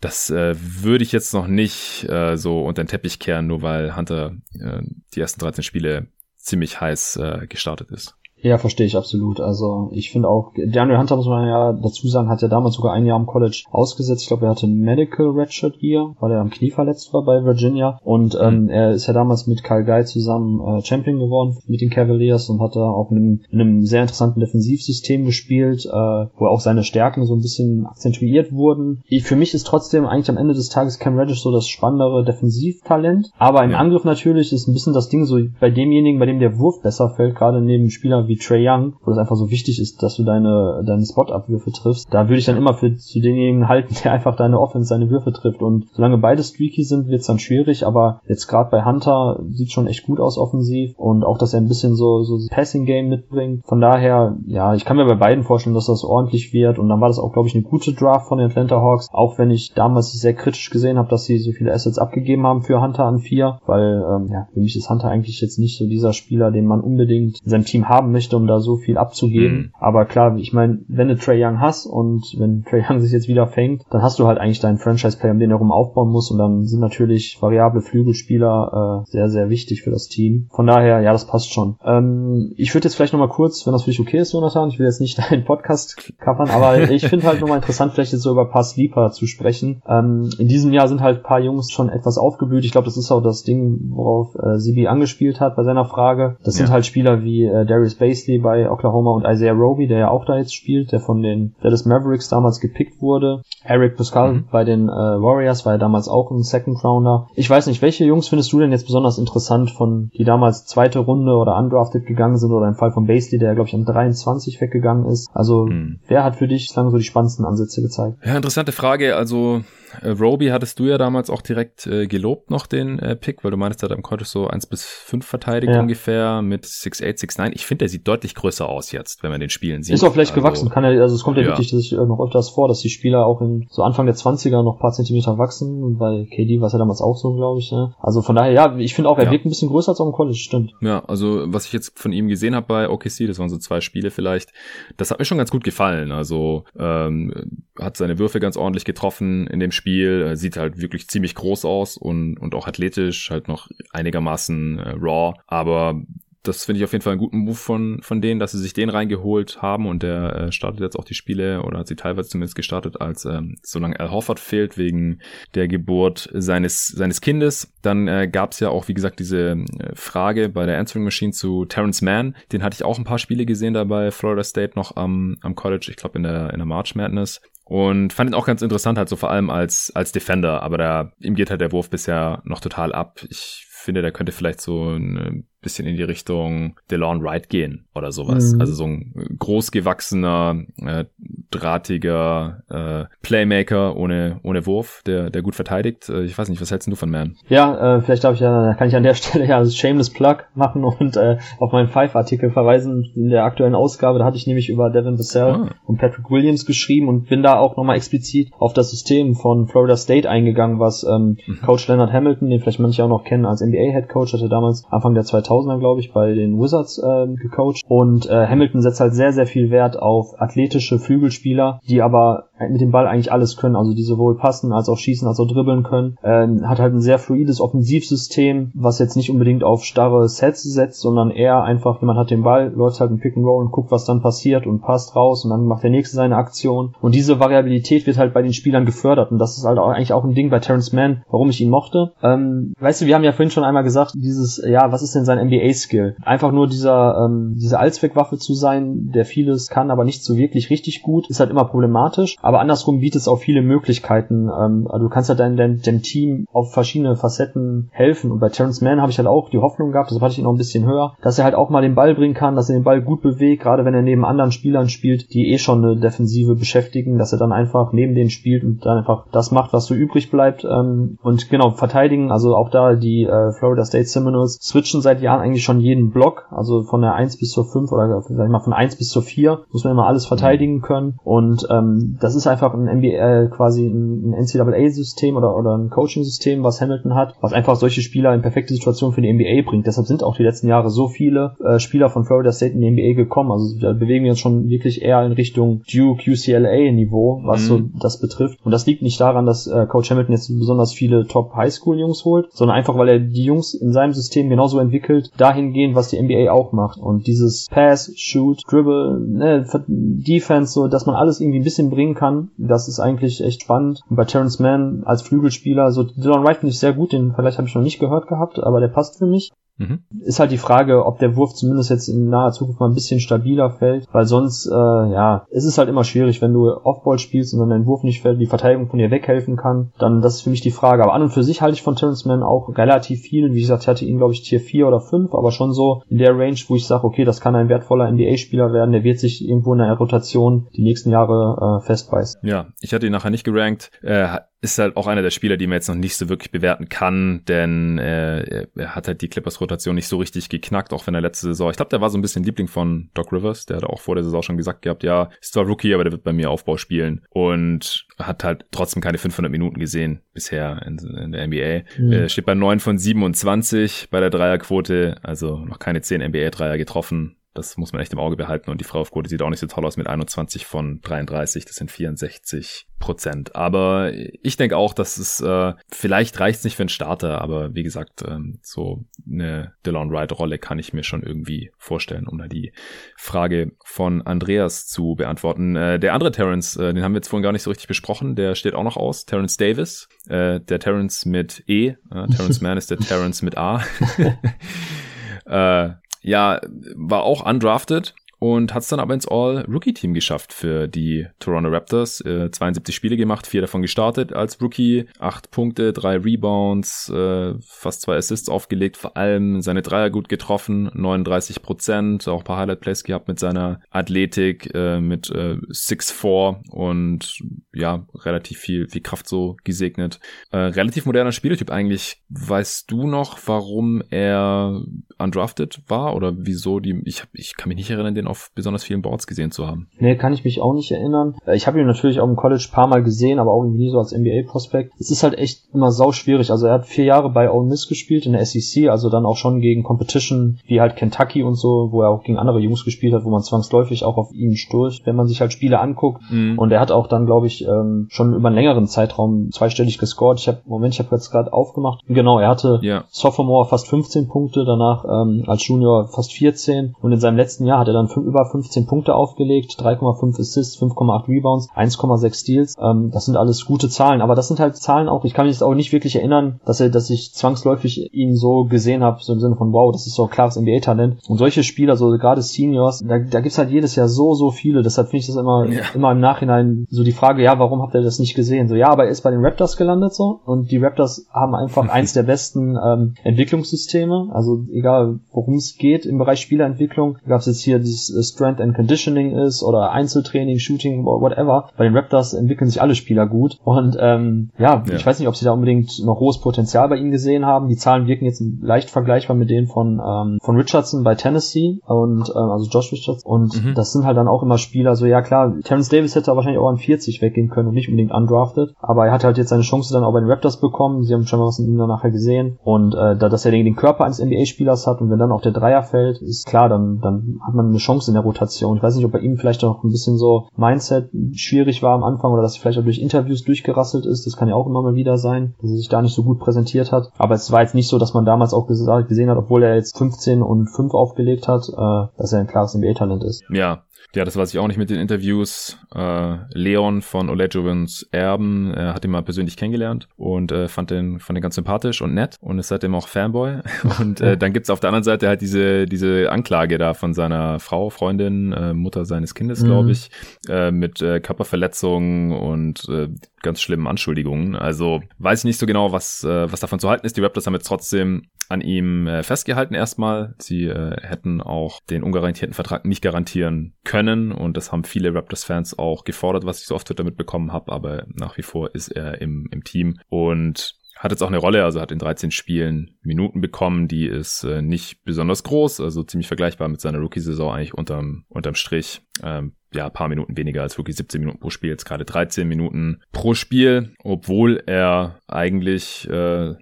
das äh, würde ich jetzt noch nicht äh, so unter den Teppich kehren, nur weil Hunter äh, die ersten 13 Spiele ziemlich heiß äh, gestartet ist. Ja, verstehe ich absolut. Also ich finde auch, Daniel Hunter muss man ja dazu sagen, hat ja damals sogar ein Jahr im College ausgesetzt. Ich glaube, er hatte Medical Redshirt Year, weil er am Knie verletzt war bei Virginia. Und ähm, mhm. er ist ja damals mit Kyle Guy zusammen äh, Champion geworden mit den Cavaliers und hat da auch in einem, in einem sehr interessanten Defensivsystem gespielt, äh, wo auch seine Stärken so ein bisschen akzentuiert wurden. Ich, für mich ist trotzdem eigentlich am Ende des Tages Cam Reddish so das spannendere Defensivtalent. Aber im ja. Angriff natürlich ist ein bisschen das Ding so bei demjenigen, bei dem der Wurf besser fällt, gerade neben Spieler wie wie Trey Young, wo es einfach so wichtig ist, dass du deine, deine Spot-Abwürfe triffst, da würde ich dann immer für zu denjenigen halten, <laughs> der einfach deine Offense, seine Würfe trifft. Und solange beide streaky sind, wird es dann schwierig, aber jetzt gerade bei Hunter sieht schon echt gut aus offensiv und auch, dass er ein bisschen so, so Passing-Game mitbringt. Von daher, ja, ich kann mir bei beiden vorstellen, dass das ordentlich wird und dann war das auch, glaube ich, eine gute Draft von den Atlanta Hawks, auch wenn ich damals sehr kritisch gesehen habe, dass sie so viele Assets abgegeben haben für Hunter an vier, weil ähm, ja, für mich ist Hunter eigentlich jetzt nicht so dieser Spieler, den man unbedingt in seinem Team haben möchte möchte, um da so viel abzugeben. Mhm. Aber klar, ich meine, wenn du Trey Young hast und wenn Trey Young sich jetzt wieder fängt, dann hast du halt eigentlich deinen Franchise-Player, um den herum aufbauen musst und dann sind natürlich variable Flügelspieler äh, sehr, sehr wichtig für das Team. Von daher, ja, das passt schon. Ähm, ich würde jetzt vielleicht nochmal kurz, wenn das für dich okay ist, Jonathan, ich will jetzt nicht <laughs> deinen Podcast covern, aber ich finde halt nochmal interessant, vielleicht jetzt so über ein paar Sleeper zu sprechen. Ähm, in diesem Jahr sind halt ein paar Jungs schon etwas aufgeblüht. Ich glaube, das ist auch das Ding, worauf äh, Sibi angespielt hat bei seiner Frage. Das ja. sind halt Spieler wie äh, Darius Bass Paisley bei Oklahoma und Isaiah Roby, der ja auch da jetzt spielt, der von den Dallas Mavericks damals gepickt wurde. Eric Pascal mhm. bei den äh, Warriors war ja damals auch ein Second Rounder. Ich weiß nicht, welche Jungs findest du denn jetzt besonders interessant von, die damals zweite Runde oder undrafted gegangen sind oder im Fall von Basley, der glaube ich an 23 weggegangen ist. Also mhm. wer hat für dich sagen so die spannendsten Ansätze gezeigt? Ja, interessante Frage. Also äh, Roby hattest du ja damals auch direkt äh, gelobt noch den äh, Pick, weil du meinst, er hat am College so 1 bis 5 verteidigt ja. ungefähr mit 6'8, 6'9. Ich finde, der sieht deutlich größer aus jetzt, wenn man den Spielen sieht. Ist auch vielleicht also, gewachsen, kann er, also es kommt ja, ja. wirklich dass ich, äh, noch öfters vor, dass die Spieler auch in so Anfang der 20er noch paar Zentimeter wachsen bei KD war es ja damals auch so, glaube ich. Ne? Also von daher, ja, ich finde auch, er ja. wirkt ein bisschen größer als auch im College, stimmt. Ja, also was ich jetzt von ihm gesehen habe bei OKC, das waren so zwei Spiele vielleicht, das hat mir schon ganz gut gefallen. Also ähm, hat seine Würfe ganz ordentlich getroffen in dem Spiel, sieht halt halt wirklich ziemlich groß aus und, und auch athletisch, halt noch einigermaßen äh, raw. Aber das finde ich auf jeden Fall einen guten Move von, von denen, dass sie sich den reingeholt haben und der äh, startet jetzt auch die Spiele oder hat sie teilweise zumindest gestartet, als ähm, solange Al Hoffert fehlt wegen der Geburt seines, seines Kindes. Dann äh, gab es ja auch, wie gesagt, diese äh, Frage bei der Answering Machine zu Terrence Mann. Den hatte ich auch ein paar Spiele gesehen da bei Florida State noch am, am College, ich glaube in der, in der March Madness. Und fand ihn auch ganz interessant, halt so vor allem als, als Defender, aber da, ihm geht halt der Wurf bisher noch total ab. Ich finde, der könnte vielleicht so ein bisschen in die Richtung DeLon Wright gehen oder sowas. Mhm. Also so ein großgewachsener, äh, drahtiger äh, Playmaker ohne, ohne Wurf, der, der gut verteidigt. Äh, ich weiß nicht, was hältst du von Man? Ja, äh, vielleicht darf ich ja, kann ich an der <laughs> Stelle ja Shameless Plug machen und äh, auf meinen Five-Artikel verweisen in der aktuellen Ausgabe. Da hatte ich nämlich über Devin Vassell ah. und Patrick Williams geschrieben und bin da auch nochmal explizit auf das System von Florida State eingegangen, was ähm, mhm. Coach Leonard Hamilton, den vielleicht manche auch noch kennen als NBA-Head Coach, hatte damals Anfang der 2000 2000er, glaube ich, bei den Wizards äh, gecoacht. Und äh, Hamilton setzt halt sehr, sehr viel Wert auf athletische Flügelspieler, die aber mit dem Ball eigentlich alles können, also die sowohl passen als auch schießen als auch dribbeln können. Ähm, hat halt ein sehr fluides Offensivsystem, was jetzt nicht unbedingt auf starre Sets setzt, sondern eher einfach, jemand hat den Ball, läuft halt ein Pick and Roll und guckt, was dann passiert und passt raus und dann macht der nächste seine Aktion. Und diese Variabilität wird halt bei den Spielern gefördert und das ist halt auch, eigentlich auch ein Ding bei Terrence Mann, warum ich ihn mochte. Ähm, weißt du, wir haben ja vorhin schon einmal gesagt, dieses, ja, was ist denn sein NBA-Skill? Einfach nur dieser, ähm, diese Allzweckwaffe zu sein, der vieles kann, aber nicht so wirklich richtig gut, ist halt immer problematisch. Aber aber andersrum bietet es auch viele Möglichkeiten. Ähm, also du kannst halt dein, dein, deinem Team auf verschiedene Facetten helfen. Und bei Terrence Mann habe ich halt auch die Hoffnung gehabt, das hatte ich noch ein bisschen höher, dass er halt auch mal den Ball bringen kann, dass er den Ball gut bewegt, gerade wenn er neben anderen Spielern spielt, die eh schon eine Defensive beschäftigen, dass er dann einfach neben denen spielt und dann einfach das macht, was so übrig bleibt. Ähm, und genau, verteidigen, also auch da die äh, Florida State Seminoles switchen seit Jahren eigentlich schon jeden Block, also von der 1 bis zur 5 oder sag ich mal von 1 bis zur 4 muss man immer alles verteidigen können. Und ähm, das ist einfach ein NBA quasi ein, ein NCAA-System oder, oder ein Coaching-System, was Hamilton hat, was einfach solche Spieler in perfekte Situationen für die NBA bringt. Deshalb sind auch die letzten Jahre so viele äh, Spieler von Florida State in die NBA gekommen. Also da bewegen wir uns schon wirklich eher in Richtung Duke, UCLA-Niveau, was mhm. so das betrifft. Und das liegt nicht daran, dass äh, Coach Hamilton jetzt besonders viele Top-Highschool-Jungs holt, sondern einfach, weil er die Jungs in seinem System genauso entwickelt, dahingehend, was die NBA auch macht. Und dieses Pass, Shoot, Dribble, ne, Defense, so, dass man alles irgendwie ein bisschen bringen kann, das ist eigentlich echt spannend. Und bei Terrence Mann als Flügelspieler, so Dylan Wright finde ich sehr gut, den vielleicht habe ich noch nicht gehört gehabt, aber der passt für mich. Mhm. Ist halt die Frage, ob der Wurf zumindest jetzt in naher Zukunft mal ein bisschen stabiler fällt, weil sonst, äh, ja, es ist halt immer schwierig, wenn du Offball spielst und dann dein Wurf nicht fällt, die Verteidigung von dir weghelfen kann, dann das ist für mich die Frage. Aber an und für sich halte ich von Terrence Mann auch relativ viel. Wie gesagt, ich hatte ihn, glaube ich, Tier 4 oder 5, aber schon so in der Range, wo ich sage, okay, das kann ein wertvoller NBA-Spieler werden, der wird sich irgendwo in der Rotation die nächsten Jahre äh, festbeißen. Ja, ich hatte ihn nachher nicht gerankt. Äh, ist halt auch einer der Spieler, die man jetzt noch nicht so wirklich bewerten kann, denn äh, er hat halt die Clippers-Rotation nicht so richtig geknackt, auch wenn er letzte Saison, ich glaube, der war so ein bisschen Liebling von Doc Rivers, der hat auch vor der Saison schon gesagt gehabt, ja, ist zwar Rookie, aber der wird bei mir Aufbau spielen und hat halt trotzdem keine 500 Minuten gesehen bisher in, in der NBA. Mhm. Äh, steht bei 9 von 27 bei der Dreierquote, also noch keine 10 NBA-Dreier getroffen. Das muss man echt im Auge behalten. Und die Freiwurfquote sieht auch nicht so toll aus mit 21 von 33. Das sind 64 Prozent. Aber ich denke auch, dass es, äh, vielleicht reicht es nicht für einen Starter, aber wie gesagt, ähm, so eine Delon Wright-Rolle kann ich mir schon irgendwie vorstellen, um da die Frage von Andreas zu beantworten. Äh, der andere Terrence, äh, den haben wir jetzt vorhin gar nicht so richtig besprochen, der steht auch noch aus. Terrence Davis, äh, der Terrence mit E. Äh, Terrence <laughs> Mann ist der Terrence mit A. <laughs> äh, ja, war auch undrafted und hat es dann aber ins All-Rookie-Team geschafft für die Toronto Raptors. Äh, 72 Spiele gemacht, vier davon gestartet als Rookie, acht Punkte, drei Rebounds, äh, fast zwei Assists aufgelegt, vor allem seine Dreier gut getroffen, 39 Prozent, auch ein paar Highlight-Plays gehabt mit seiner Athletik, äh, mit äh, 6'4 und ja, relativ viel, viel Kraft so gesegnet. Äh, relativ moderner Spieltyp eigentlich. Weißt du noch, warum er undrafted war oder wieso die, ich, hab, ich kann mich nicht erinnern, den auf besonders vielen Boards gesehen zu haben. Nee, kann ich mich auch nicht erinnern. Äh, ich habe ihn natürlich auch im College paar Mal gesehen, aber auch irgendwie nie so als NBA-Prospekt. Es ist halt echt immer sau schwierig. Also er hat vier Jahre bei Ole Miss gespielt in der SEC, also dann auch schon gegen Competition wie halt Kentucky und so, wo er auch gegen andere Jungs gespielt hat, wo man zwangsläufig auch auf ihn stößt, wenn man sich halt Spiele anguckt. Mhm. Und er hat auch dann, glaube ich, ähm, schon über einen längeren Zeitraum zweistellig gescored. Ich habe, Moment, ich habe jetzt gerade aufgemacht. Genau, er hatte yeah. Sophomore fast 15 Punkte, danach ähm, als Junior fast 14 und in seinem letzten Jahr hat er dann über 15 Punkte aufgelegt, 3,5 Assists, 5,8 Rebounds, 1,6 Steals. Ähm, das sind alles gute Zahlen, aber das sind halt Zahlen auch, ich kann mich jetzt auch nicht wirklich erinnern, dass er, dass ich zwangsläufig ihn so gesehen habe, so im Sinne von wow, das ist so ein klares NBA-Talent. Und solche Spieler, so gerade Seniors, da, da gibt's halt jedes Jahr so, so viele. Deshalb finde ich das immer, ja. immer im Nachhinein so die Frage, ja, warum habt ihr das nicht gesehen? So, ja, aber er ist bei den Raptors gelandet so und die Raptors haben einfach eins der besten ähm, Entwicklungssysteme. Also egal, worum es geht im Bereich Spielerentwicklung, gab es jetzt hier dieses äh, Strength and Conditioning ist oder Einzeltraining, Shooting, whatever. Bei den Raptors entwickeln sich alle Spieler gut und ähm, ja, ja, ich weiß nicht, ob sie da unbedingt noch hohes Potenzial bei ihnen gesehen haben. Die Zahlen wirken jetzt leicht vergleichbar mit denen von ähm, von Richardson bei Tennessee und ähm, also Josh Richardson und mhm. das sind halt dann auch immer Spieler, so ja klar, Terrence Davis hätte wahrscheinlich auch an 40 weggehen können und nicht unbedingt undrafted, aber er hat halt jetzt seine Chance dann auch bei den Raptors bekommen. Sie haben schon mal was in ihm dann nachher gesehen und äh, da dass er den, den Körper eines NBA-Spielers hat und wenn dann auch der Dreier fällt, ist klar, dann dann hat man eine Chance in der Rotation. Ich weiß nicht, ob bei ihm vielleicht auch ein bisschen so Mindset schwierig war am Anfang oder dass er vielleicht auch durch Interviews durchgerasselt ist. Das kann ja auch immer mal wieder sein, dass er sich da nicht so gut präsentiert hat. Aber es war jetzt nicht so, dass man damals auch gesehen hat, obwohl er jetzt 15 und 5 aufgelegt hat, äh, dass er ein klares NBA-Talent ist. Ja, Ja, das weiß ich auch nicht mit den Interviews. Äh, Leon von Olejovins Erben äh, hat ihn mal persönlich kennengelernt und äh, fand den, fand den ganz sympathisch und nett und ist seitdem auch Fanboy. <laughs> Und äh, dann gibt's auf der anderen Seite halt diese, diese Anklage da von seiner Frau, Freundin, äh, Mutter seines Kindes, mhm. glaube ich, äh, mit äh, Körperverletzungen und äh, ganz schlimmen Anschuldigungen. Also weiß ich nicht so genau, was, äh, was davon zu halten ist. Die Raptors haben jetzt trotzdem an ihm äh, festgehalten erstmal. Sie äh, hätten auch den ungarantierten Vertrag nicht garantieren können und das haben viele Raptors-Fans auch gefordert, was ich so oft damit bekommen habe, aber nach wie vor ist er im, im Team und hat jetzt auch eine Rolle, also hat in 13 Spielen Minuten bekommen, die ist äh, nicht besonders groß, also ziemlich vergleichbar mit seiner Rookie-Saison eigentlich unterm, unterm Strich. Ähm, ja, paar Minuten weniger als Rookie, 17 Minuten pro Spiel, jetzt gerade 13 Minuten pro Spiel, obwohl er eigentlich äh,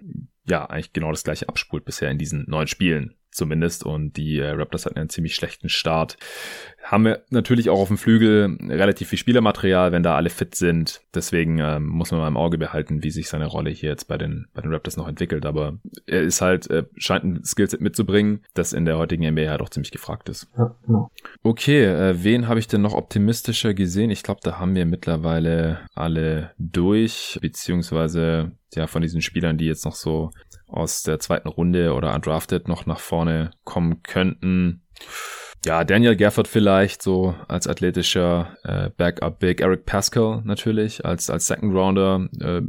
ja, eigentlich genau das gleiche abspult bisher in diesen neun Spielen zumindest. Und die äh, Raptors hatten einen ziemlich schlechten Start. Haben wir natürlich auch auf dem Flügel relativ viel Spielermaterial, wenn da alle fit sind. Deswegen ähm, muss man mal im Auge behalten, wie sich seine Rolle hier jetzt bei den, bei den Raptors noch entwickelt. Aber er ist halt, äh, scheint ein Skillset mitzubringen, das in der heutigen NBA halt auch ziemlich gefragt ist. Ja, genau. Okay, äh, wen habe ich denn noch optimistischer gesehen? Ich glaube, da haben wir mittlerweile alle durch, beziehungsweise ja, von diesen Spielern, die jetzt noch so aus der zweiten Runde oder undrafted noch nach vorne kommen könnten. Ja, Daniel Gafford vielleicht so als athletischer äh, Backup Big, Eric Pascal natürlich als als Second Rounder, äh,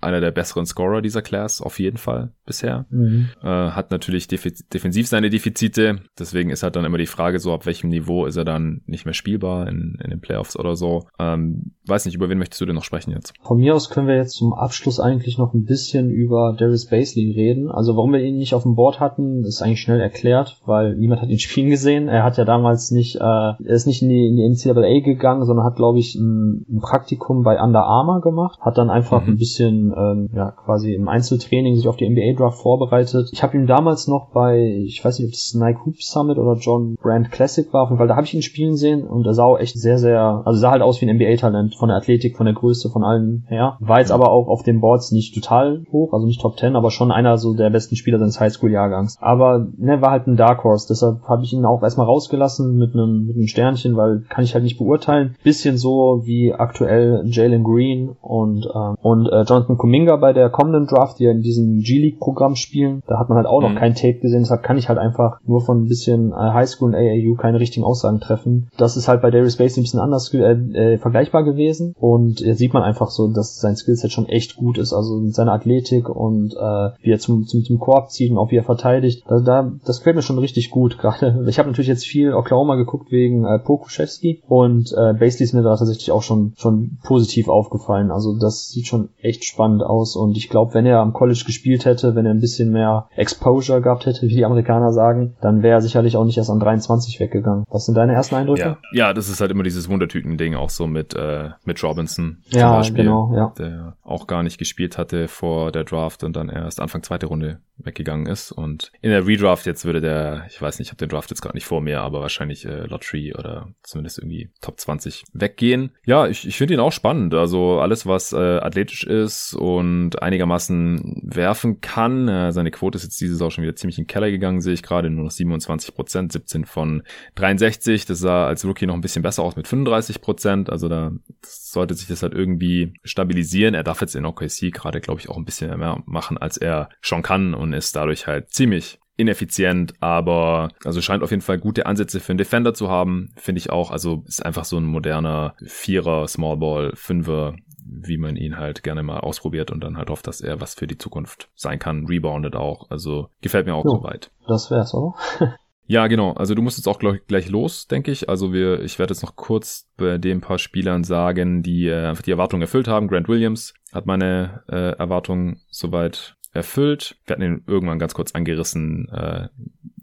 einer der besseren Scorer dieser Class, auf jeden Fall bisher. Mhm. Äh, hat natürlich def defensiv seine Defizite, deswegen ist halt dann immer die Frage so, ab welchem Niveau ist er dann nicht mehr spielbar in, in den Playoffs oder so. Ähm, weiß nicht, über wen möchtest du denn noch sprechen jetzt? Von mir aus können wir jetzt zum Abschluss eigentlich noch ein bisschen über Darius Basley reden. Also warum wir ihn nicht auf dem Board hatten, ist eigentlich schnell erklärt, weil niemand hat ihn <laughs> spielen gesehen. Er hat ja damals nicht, äh, er ist nicht in die, in die NCAA gegangen, sondern hat, glaube ich, ein, ein, Praktikum bei Under Armour gemacht, hat dann einfach mhm. ein bisschen ähm, ja quasi im Einzeltraining sich auf die NBA Draft vorbereitet. Ich habe ihn damals noch bei, ich weiß nicht, ob das Nike Hoop Summit oder John Brand Classic war, weil da habe ich ihn spielen sehen und er sah auch echt sehr, sehr, also sah halt aus wie ein NBA-Talent von der Athletik, von der Größe, von allen her. War jetzt aber auch auf den Boards nicht total hoch, also nicht Top 10, aber schon einer so der besten Spieler seines Highschool-Jahrgangs. Aber ne, war halt ein Dark Horse, deshalb habe ich ihn auch erstmal rausgelassen mit einem mit einem Sternchen, weil kann ich halt nicht beurteilen. Bisschen so wie aktuell Jalen Green und ähm, und äh, Jonathan Kuminga bei der kommenden Draft, die ja in diesem G-League-Programm spielen. Da hat man halt auch noch mhm. kein Tape gesehen, deshalb kann ich halt einfach nur von ein bisschen äh, Highschool und AAU keine richtigen Aussagen treffen. Das ist halt bei Darius Basin ein bisschen anders äh, äh, vergleichbar gewesen und äh, sieht man einfach so, dass sein Skillset schon echt gut ist, also mit seiner Athletik und äh, wie er zum, zum, zum Korb zieht und auch wie er verteidigt. Da, da, das gefällt mir schon richtig gut. <laughs> Gerade ich habe natürlich jetzt viel Oklahoma geguckt wegen äh, Pokuschewski und äh, Basley ist mir da tatsächlich auch schon schon positiv aufgefallen. Also das sieht schon echt spannend aus und ich glaube, wenn er am College gespielt hätte, wenn er ein bisschen mehr Exposure gehabt hätte, wie die Amerikaner sagen, dann wäre er sicherlich auch nicht erst an 23 weggegangen. Was sind deine ersten Eindrücke? Ja, ja das ist halt immer dieses Wundertüten-Ding auch so mit, äh, mit Robinson zum ja, Beispiel, genau, ja. der auch gar nicht gespielt hatte vor der Draft und dann erst Anfang zweite Runde weggegangen ist. Und in der Redraft jetzt würde der, ich weiß nicht, ich habe den Draft jetzt gerade nicht vor mir, aber wahrscheinlich äh, Lottery oder zumindest irgendwie Top 20 weggehen. Ja, ich, ich finde ihn auch spannend. Also alles, was äh, athletisch ist und einigermaßen werfen kann. Äh, seine Quote ist jetzt diese Saison schon wieder ziemlich in den Keller gegangen, sehe ich gerade. Nur noch 27 Prozent, 17 von 63. Das sah als Rookie noch ein bisschen besser aus mit 35 Prozent. Also da sollte sich das halt irgendwie stabilisieren. Er darf jetzt in OKC gerade, glaube ich, auch ein bisschen mehr machen, als er schon kann und ist dadurch halt ziemlich ineffizient, aber also scheint auf jeden Fall gute Ansätze für einen Defender zu haben, finde ich auch. Also ist einfach so ein moderner Vierer, Smallball, Fünfer, wie man ihn halt gerne mal ausprobiert und dann halt hofft, dass er was für die Zukunft sein kann. Reboundet auch. Also gefällt mir auch soweit. Das wär's, oder? <laughs> Ja, genau. Also du musst jetzt auch gleich, gleich los, denke ich. Also wir, ich werde jetzt noch kurz bei den paar Spielern sagen, die äh, einfach die Erwartungen erfüllt haben. Grant Williams hat meine äh, Erwartungen soweit erfüllt. Wir hatten ihn irgendwann ganz kurz angerissen. Äh,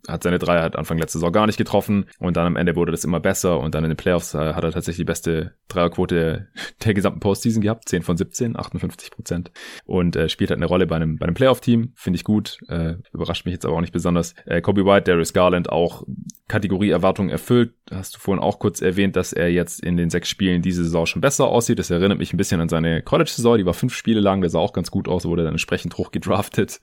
hat seine Dreier halt Anfang letzte Saison gar nicht getroffen und dann am Ende wurde das immer besser und dann in den Playoffs äh, hat er tatsächlich die beste Dreierquote <laughs> der gesamten Postseason gehabt, 10 von 17, 58 Prozent und äh, spielt halt eine Rolle bei einem, bei einem Playoff-Team, finde ich gut, äh, überrascht mich jetzt aber auch nicht besonders. Äh, Kobe White, Darius Garland auch Kategorie Erwartungen erfüllt. Hast du vorhin auch kurz erwähnt, dass er jetzt in den sechs Spielen diese Saison schon besser aussieht. Das erinnert mich ein bisschen an seine College-Saison. Die war fünf Spiele lang. Der sah auch ganz gut aus, wurde dann entsprechend hoch gedraftet.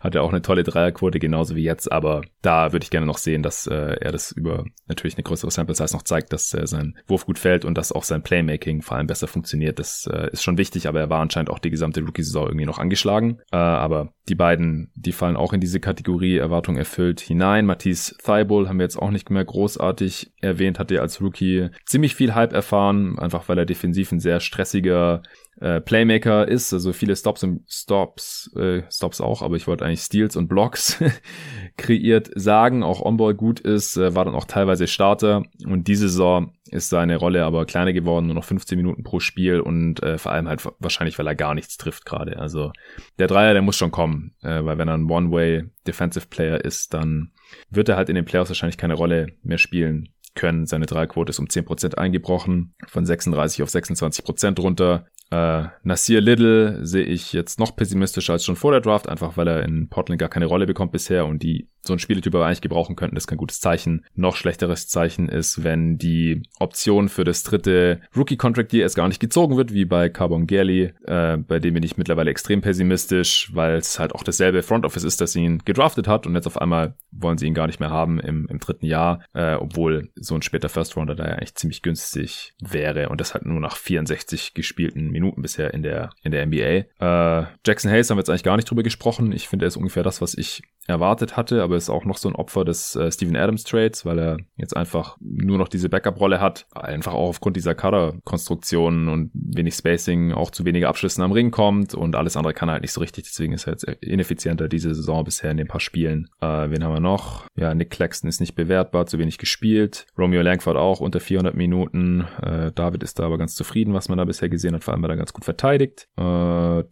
Hat er auch eine tolle Dreierquote, genauso wie jetzt. Aber da würde ich gerne noch sehen, dass äh, er das über natürlich eine größere Sample Size noch zeigt, dass äh, sein Wurf gut fällt und dass auch sein Playmaking vor allem besser funktioniert. Das äh, ist schon wichtig, aber er war anscheinend auch die gesamte Rookie-Saison irgendwie noch angeschlagen. Äh, aber die beiden, die fallen auch in diese Kategorie Erwartung erfüllt hinein. Matisse Thibault haben wir jetzt auch nicht mehr großartig erwähnt, hat er als Rookie ziemlich viel Hype erfahren, einfach weil er defensiv ein sehr stressiger äh, Playmaker ist, also viele Stops und Stops, äh, Stops auch, aber ich wollte eigentlich Steals und Blocks <laughs> kreiert sagen, auch Onboard gut ist, äh, war dann auch teilweise Starter und diese Saison ist seine Rolle aber kleiner geworden, nur noch 15 Minuten pro Spiel und äh, vor allem halt wahrscheinlich, weil er gar nichts trifft gerade. Also der Dreier, der muss schon kommen, äh, weil wenn er ein One-Way Defensive Player ist, dann wird er halt in den Playoffs wahrscheinlich keine Rolle mehr spielen können. Seine Dreierquote ist um 10% eingebrochen, von 36 auf 26% runter. Äh, Nasir Little sehe ich jetzt noch pessimistischer als schon vor der Draft, einfach weil er in Portland gar keine Rolle bekommt bisher und die so ein Spieletyp aber eigentlich gebrauchen könnten. Ist kein gutes Zeichen. Noch schlechteres Zeichen ist, wenn die Option für das dritte Rookie-Contract Year erst gar nicht gezogen wird, wie bei Carbon Gerli, äh, bei dem bin ich mittlerweile extrem pessimistisch, weil es halt auch dasselbe Front Office ist, das ihn gedraftet hat und jetzt auf einmal wollen sie ihn gar nicht mehr haben im, im dritten Jahr, äh, obwohl so ein später First Rounder da ja eigentlich ziemlich günstig wäre und das halt nur nach 64 gespielten Minuten bisher in der, in der NBA. Äh, Jackson Hayes haben wir jetzt eigentlich gar nicht drüber gesprochen. Ich finde, er ist ungefähr das, was ich erwartet hatte, aber ist auch noch so ein Opfer des äh, Steven Adams Trades, weil er jetzt einfach nur noch diese Backup-Rolle hat, einfach auch aufgrund dieser Kader-Konstruktion und wenig Spacing auch zu weniger Abschlüssen am Ring kommt und alles andere kann er halt nicht so richtig, deswegen ist er jetzt ineffizienter diese Saison bisher in den paar Spielen. Äh, wen haben wir noch? Ja, Nick Claxton ist nicht bewertbar, zu wenig gespielt. Romeo Langford auch unter 400 Minuten. Äh, David ist da aber ganz zufrieden, was man da bisher gesehen hat, vor allem weil er ganz gut verteidigt. Äh,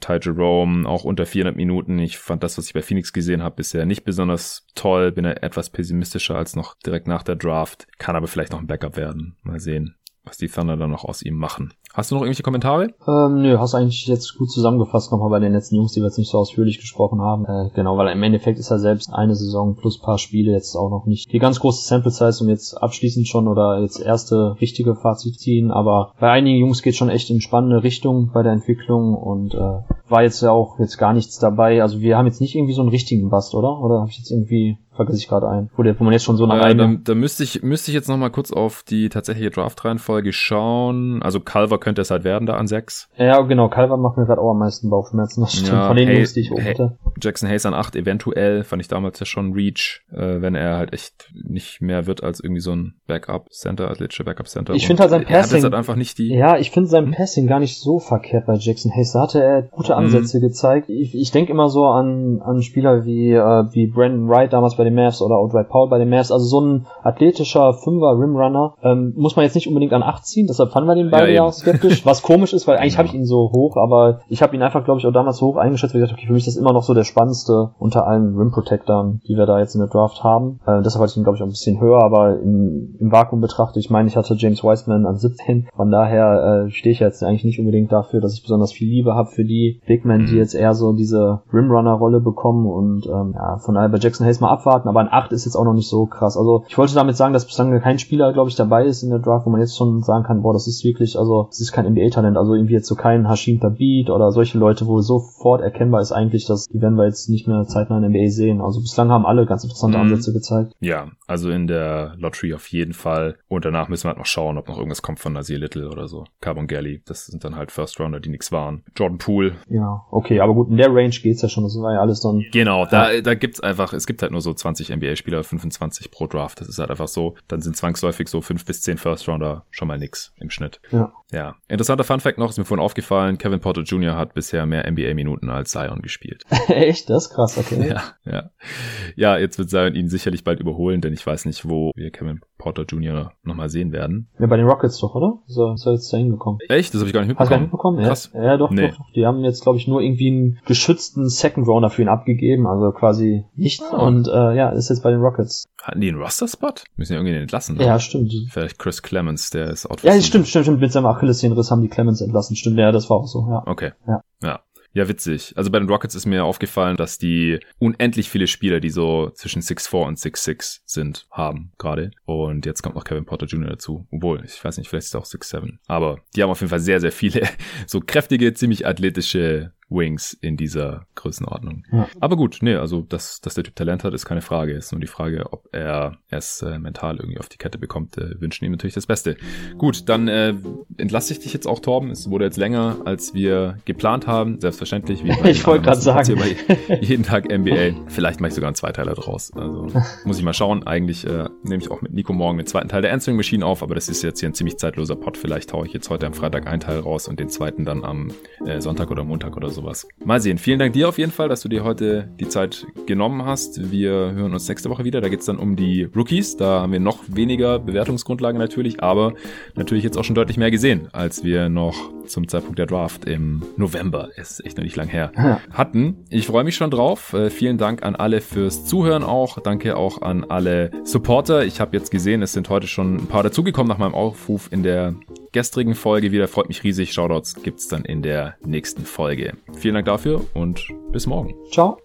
Ty Jerome auch unter 400 Minuten. Ich fand das, was ich bei Phoenix gesehen habe, bisher nicht besonders toll. Bin er etwas pessimistischer als noch direkt nach der Draft. Kann aber vielleicht noch ein Backup werden. Mal sehen, was die Thunder dann noch aus ihm machen. Hast du noch irgendwelche Kommentare? Ähm, nö, hast eigentlich jetzt gut zusammengefasst nochmal bei den letzten Jungs, die wir jetzt nicht so ausführlich gesprochen haben. Äh, genau, weil im Endeffekt ist er selbst eine Saison plus paar Spiele jetzt auch noch nicht die ganz große Sample Size, um jetzt abschließend schon oder jetzt erste richtige Fazit ziehen. Aber bei einigen Jungs geht schon echt in spannende Richtung bei der Entwicklung und äh, war jetzt ja auch jetzt gar nichts dabei. Also wir haben jetzt nicht irgendwie so einen richtigen Bast, oder? Oder habe ich jetzt irgendwie vergesse ich gerade ein, wo, der, wo man jetzt schon so nach äh, da, da müsste ich müsste ich jetzt noch mal kurz auf die tatsächliche Draft-Reihenfolge schauen. Also Calver könnte es halt werden da an sechs. Ja, genau. Calver macht mir gerade auch am meisten Bauchschmerzen. Das stimmt. Ja, Von den hey, Jungs, die ich oben hey, Jackson Hayes an acht eventuell fand ich damals ja schon Reach, äh, wenn er halt echt nicht mehr wird als irgendwie so ein Backup-Center, athletischer Backup-Center. Ich finde halt sein Passing halt einfach nicht die. Ja, ich finde sein hm? Passing gar nicht so verkehrt bei Jackson Hayes. Da hatte er gute hm. Ansätze mhm. gezeigt. Ich, ich denke immer so an an Spieler wie äh, wie Brandon Wright damals bei den Mavs oder Dwight Paul bei den Mavs. Also so ein athletischer Fünfer Rimrunner ähm, muss man jetzt nicht unbedingt an acht ziehen. Deshalb fanden wir den beide ja, ja skeptisch. <laughs> Was komisch ist, weil eigentlich ja. habe ich ihn so hoch, aber ich habe ihn einfach, glaube ich, auch damals so hoch eingeschätzt, weil ich dachte, okay, für mich ist das immer noch so der spannendste unter allen Rim Protectern, die wir da jetzt in der Draft haben. Äh, deshalb hatte ich ihn, glaube ich, auch ein bisschen höher, aber im, im Vakuum betrachtet, ich meine, ich hatte James Wiseman an 17. Von daher äh, stehe ich jetzt eigentlich nicht unbedingt dafür, dass ich besonders viel Liebe habe für die Big Men, die mhm. jetzt eher so diese Rimrunner-Rolle bekommen und ähm, ja, von daher bei Jackson Hayes mal abwarten, aber ein 8 ist jetzt auch noch nicht so krass. Also ich wollte damit sagen, dass bislang kein Spieler, glaube ich, dabei ist in der Draft, wo man jetzt schon sagen kann, boah, das ist wirklich, also das ist kein NBA-Talent, also irgendwie jetzt so kein Hashim Tabit oder solche Leute, wo sofort erkennbar ist eigentlich, dass die werden wir jetzt nicht mehr zeitnah in NBA sehen. Also bislang haben alle ganz interessante mhm. Ansätze gezeigt. Ja, also in der Lottery auf jeden Fall. Und danach müssen wir halt noch schauen, ob noch irgendwas kommt von Nasir Little oder so. Carbon Galley, das sind dann halt First Rounder, die nichts waren. Jordan Poole. Ja, okay, aber gut, in der Range geht's ja schon, das war ja alles dann. Genau, da, da gibt's einfach, es gibt halt nur so 20 NBA-Spieler, 25 pro Draft. Das ist halt einfach so. Dann sind zwangsläufig so fünf bis zehn First Rounder schon mal nix im Schnitt. Ja. Ja. Interessanter Fun Fact noch, ist mir vorhin aufgefallen, Kevin Porter Jr. hat bisher mehr NBA-Minuten als Zion gespielt. <laughs> Echt? Das ist krass, okay. Ja, ja. Ja, jetzt wird Zion ihn sicherlich bald überholen, denn ich weiß nicht, wo wir Kevin Porter Jr. nochmal sehen werden. Ja, bei den Rockets doch, oder? Er, ist er jetzt da hingekommen? Echt? Das habe ich gar nicht mitbekommen. Hast du gar nicht mitbekommen? Krass. Ja, ja doch, nee. doch, doch. Die haben jetzt, glaube ich, nur irgendwie einen geschützten Second Rounder für ihn abgegeben, also quasi nicht. Oh. Und äh, ja, ist jetzt bei den Rockets. Hatten die einen Roster-Spot? Müssen ja irgendwie entlassen. Ne? Ja, stimmt. Vielleicht Chris Clemens, der ist out. Ja, stimmt, stimmt, stimmt. Mit seinem Achillessehnenriss haben die Clemens entlassen. Stimmt, ja, das war auch so, ja. Okay. Ja. Ja. Ja, witzig. Also bei den Rockets ist mir aufgefallen, dass die unendlich viele Spieler, die so zwischen 6'4 und 6'6 sind, haben gerade. Und jetzt kommt noch Kevin Porter Jr. dazu. Obwohl, ich weiß nicht, vielleicht ist er auch 6'7. Aber die haben auf jeden Fall sehr, sehr viele <laughs> so kräftige, ziemlich athletische Wings in dieser Größenordnung. Ja. Aber gut, nee, also dass, dass der Typ Talent hat, ist keine Frage. Ist nur die Frage, ob er es äh, mental irgendwie auf die Kette bekommt. Äh, wünschen ihm natürlich das Beste. Gut, dann äh, entlasse ich dich jetzt auch, Torben. Es wurde jetzt länger, als wir geplant haben. Selbstverständlich. Wie <laughs> ich wollte gerade sagen. <laughs> Jeden Tag NBA. Vielleicht mache ich sogar einen Zweiteiler draus. Also <laughs> muss ich mal schauen. Eigentlich äh, nehme ich auch mit Nico morgen den zweiten Teil der Answering Machine auf, aber das ist jetzt hier ein ziemlich zeitloser Pod. Vielleicht haue ich jetzt heute am Freitag einen Teil raus und den zweiten dann am äh, Sonntag oder Montag oder so sowas. Mal sehen. Vielen Dank dir auf jeden Fall, dass du dir heute die Zeit genommen hast. Wir hören uns nächste Woche wieder. Da geht es dann um die Rookies. Da haben wir noch weniger Bewertungsgrundlagen natürlich, aber natürlich jetzt auch schon deutlich mehr gesehen, als wir noch zum Zeitpunkt der Draft im November, ist echt noch nicht lang her, hatten. Ich freue mich schon drauf. Äh, vielen Dank an alle fürs Zuhören auch. Danke auch an alle Supporter. Ich habe jetzt gesehen, es sind heute schon ein paar dazugekommen nach meinem Aufruf in der gestrigen Folge wieder. Freut mich riesig. Shoutouts gibt's dann in der nächsten Folge. Vielen Dank dafür und bis morgen. Ciao.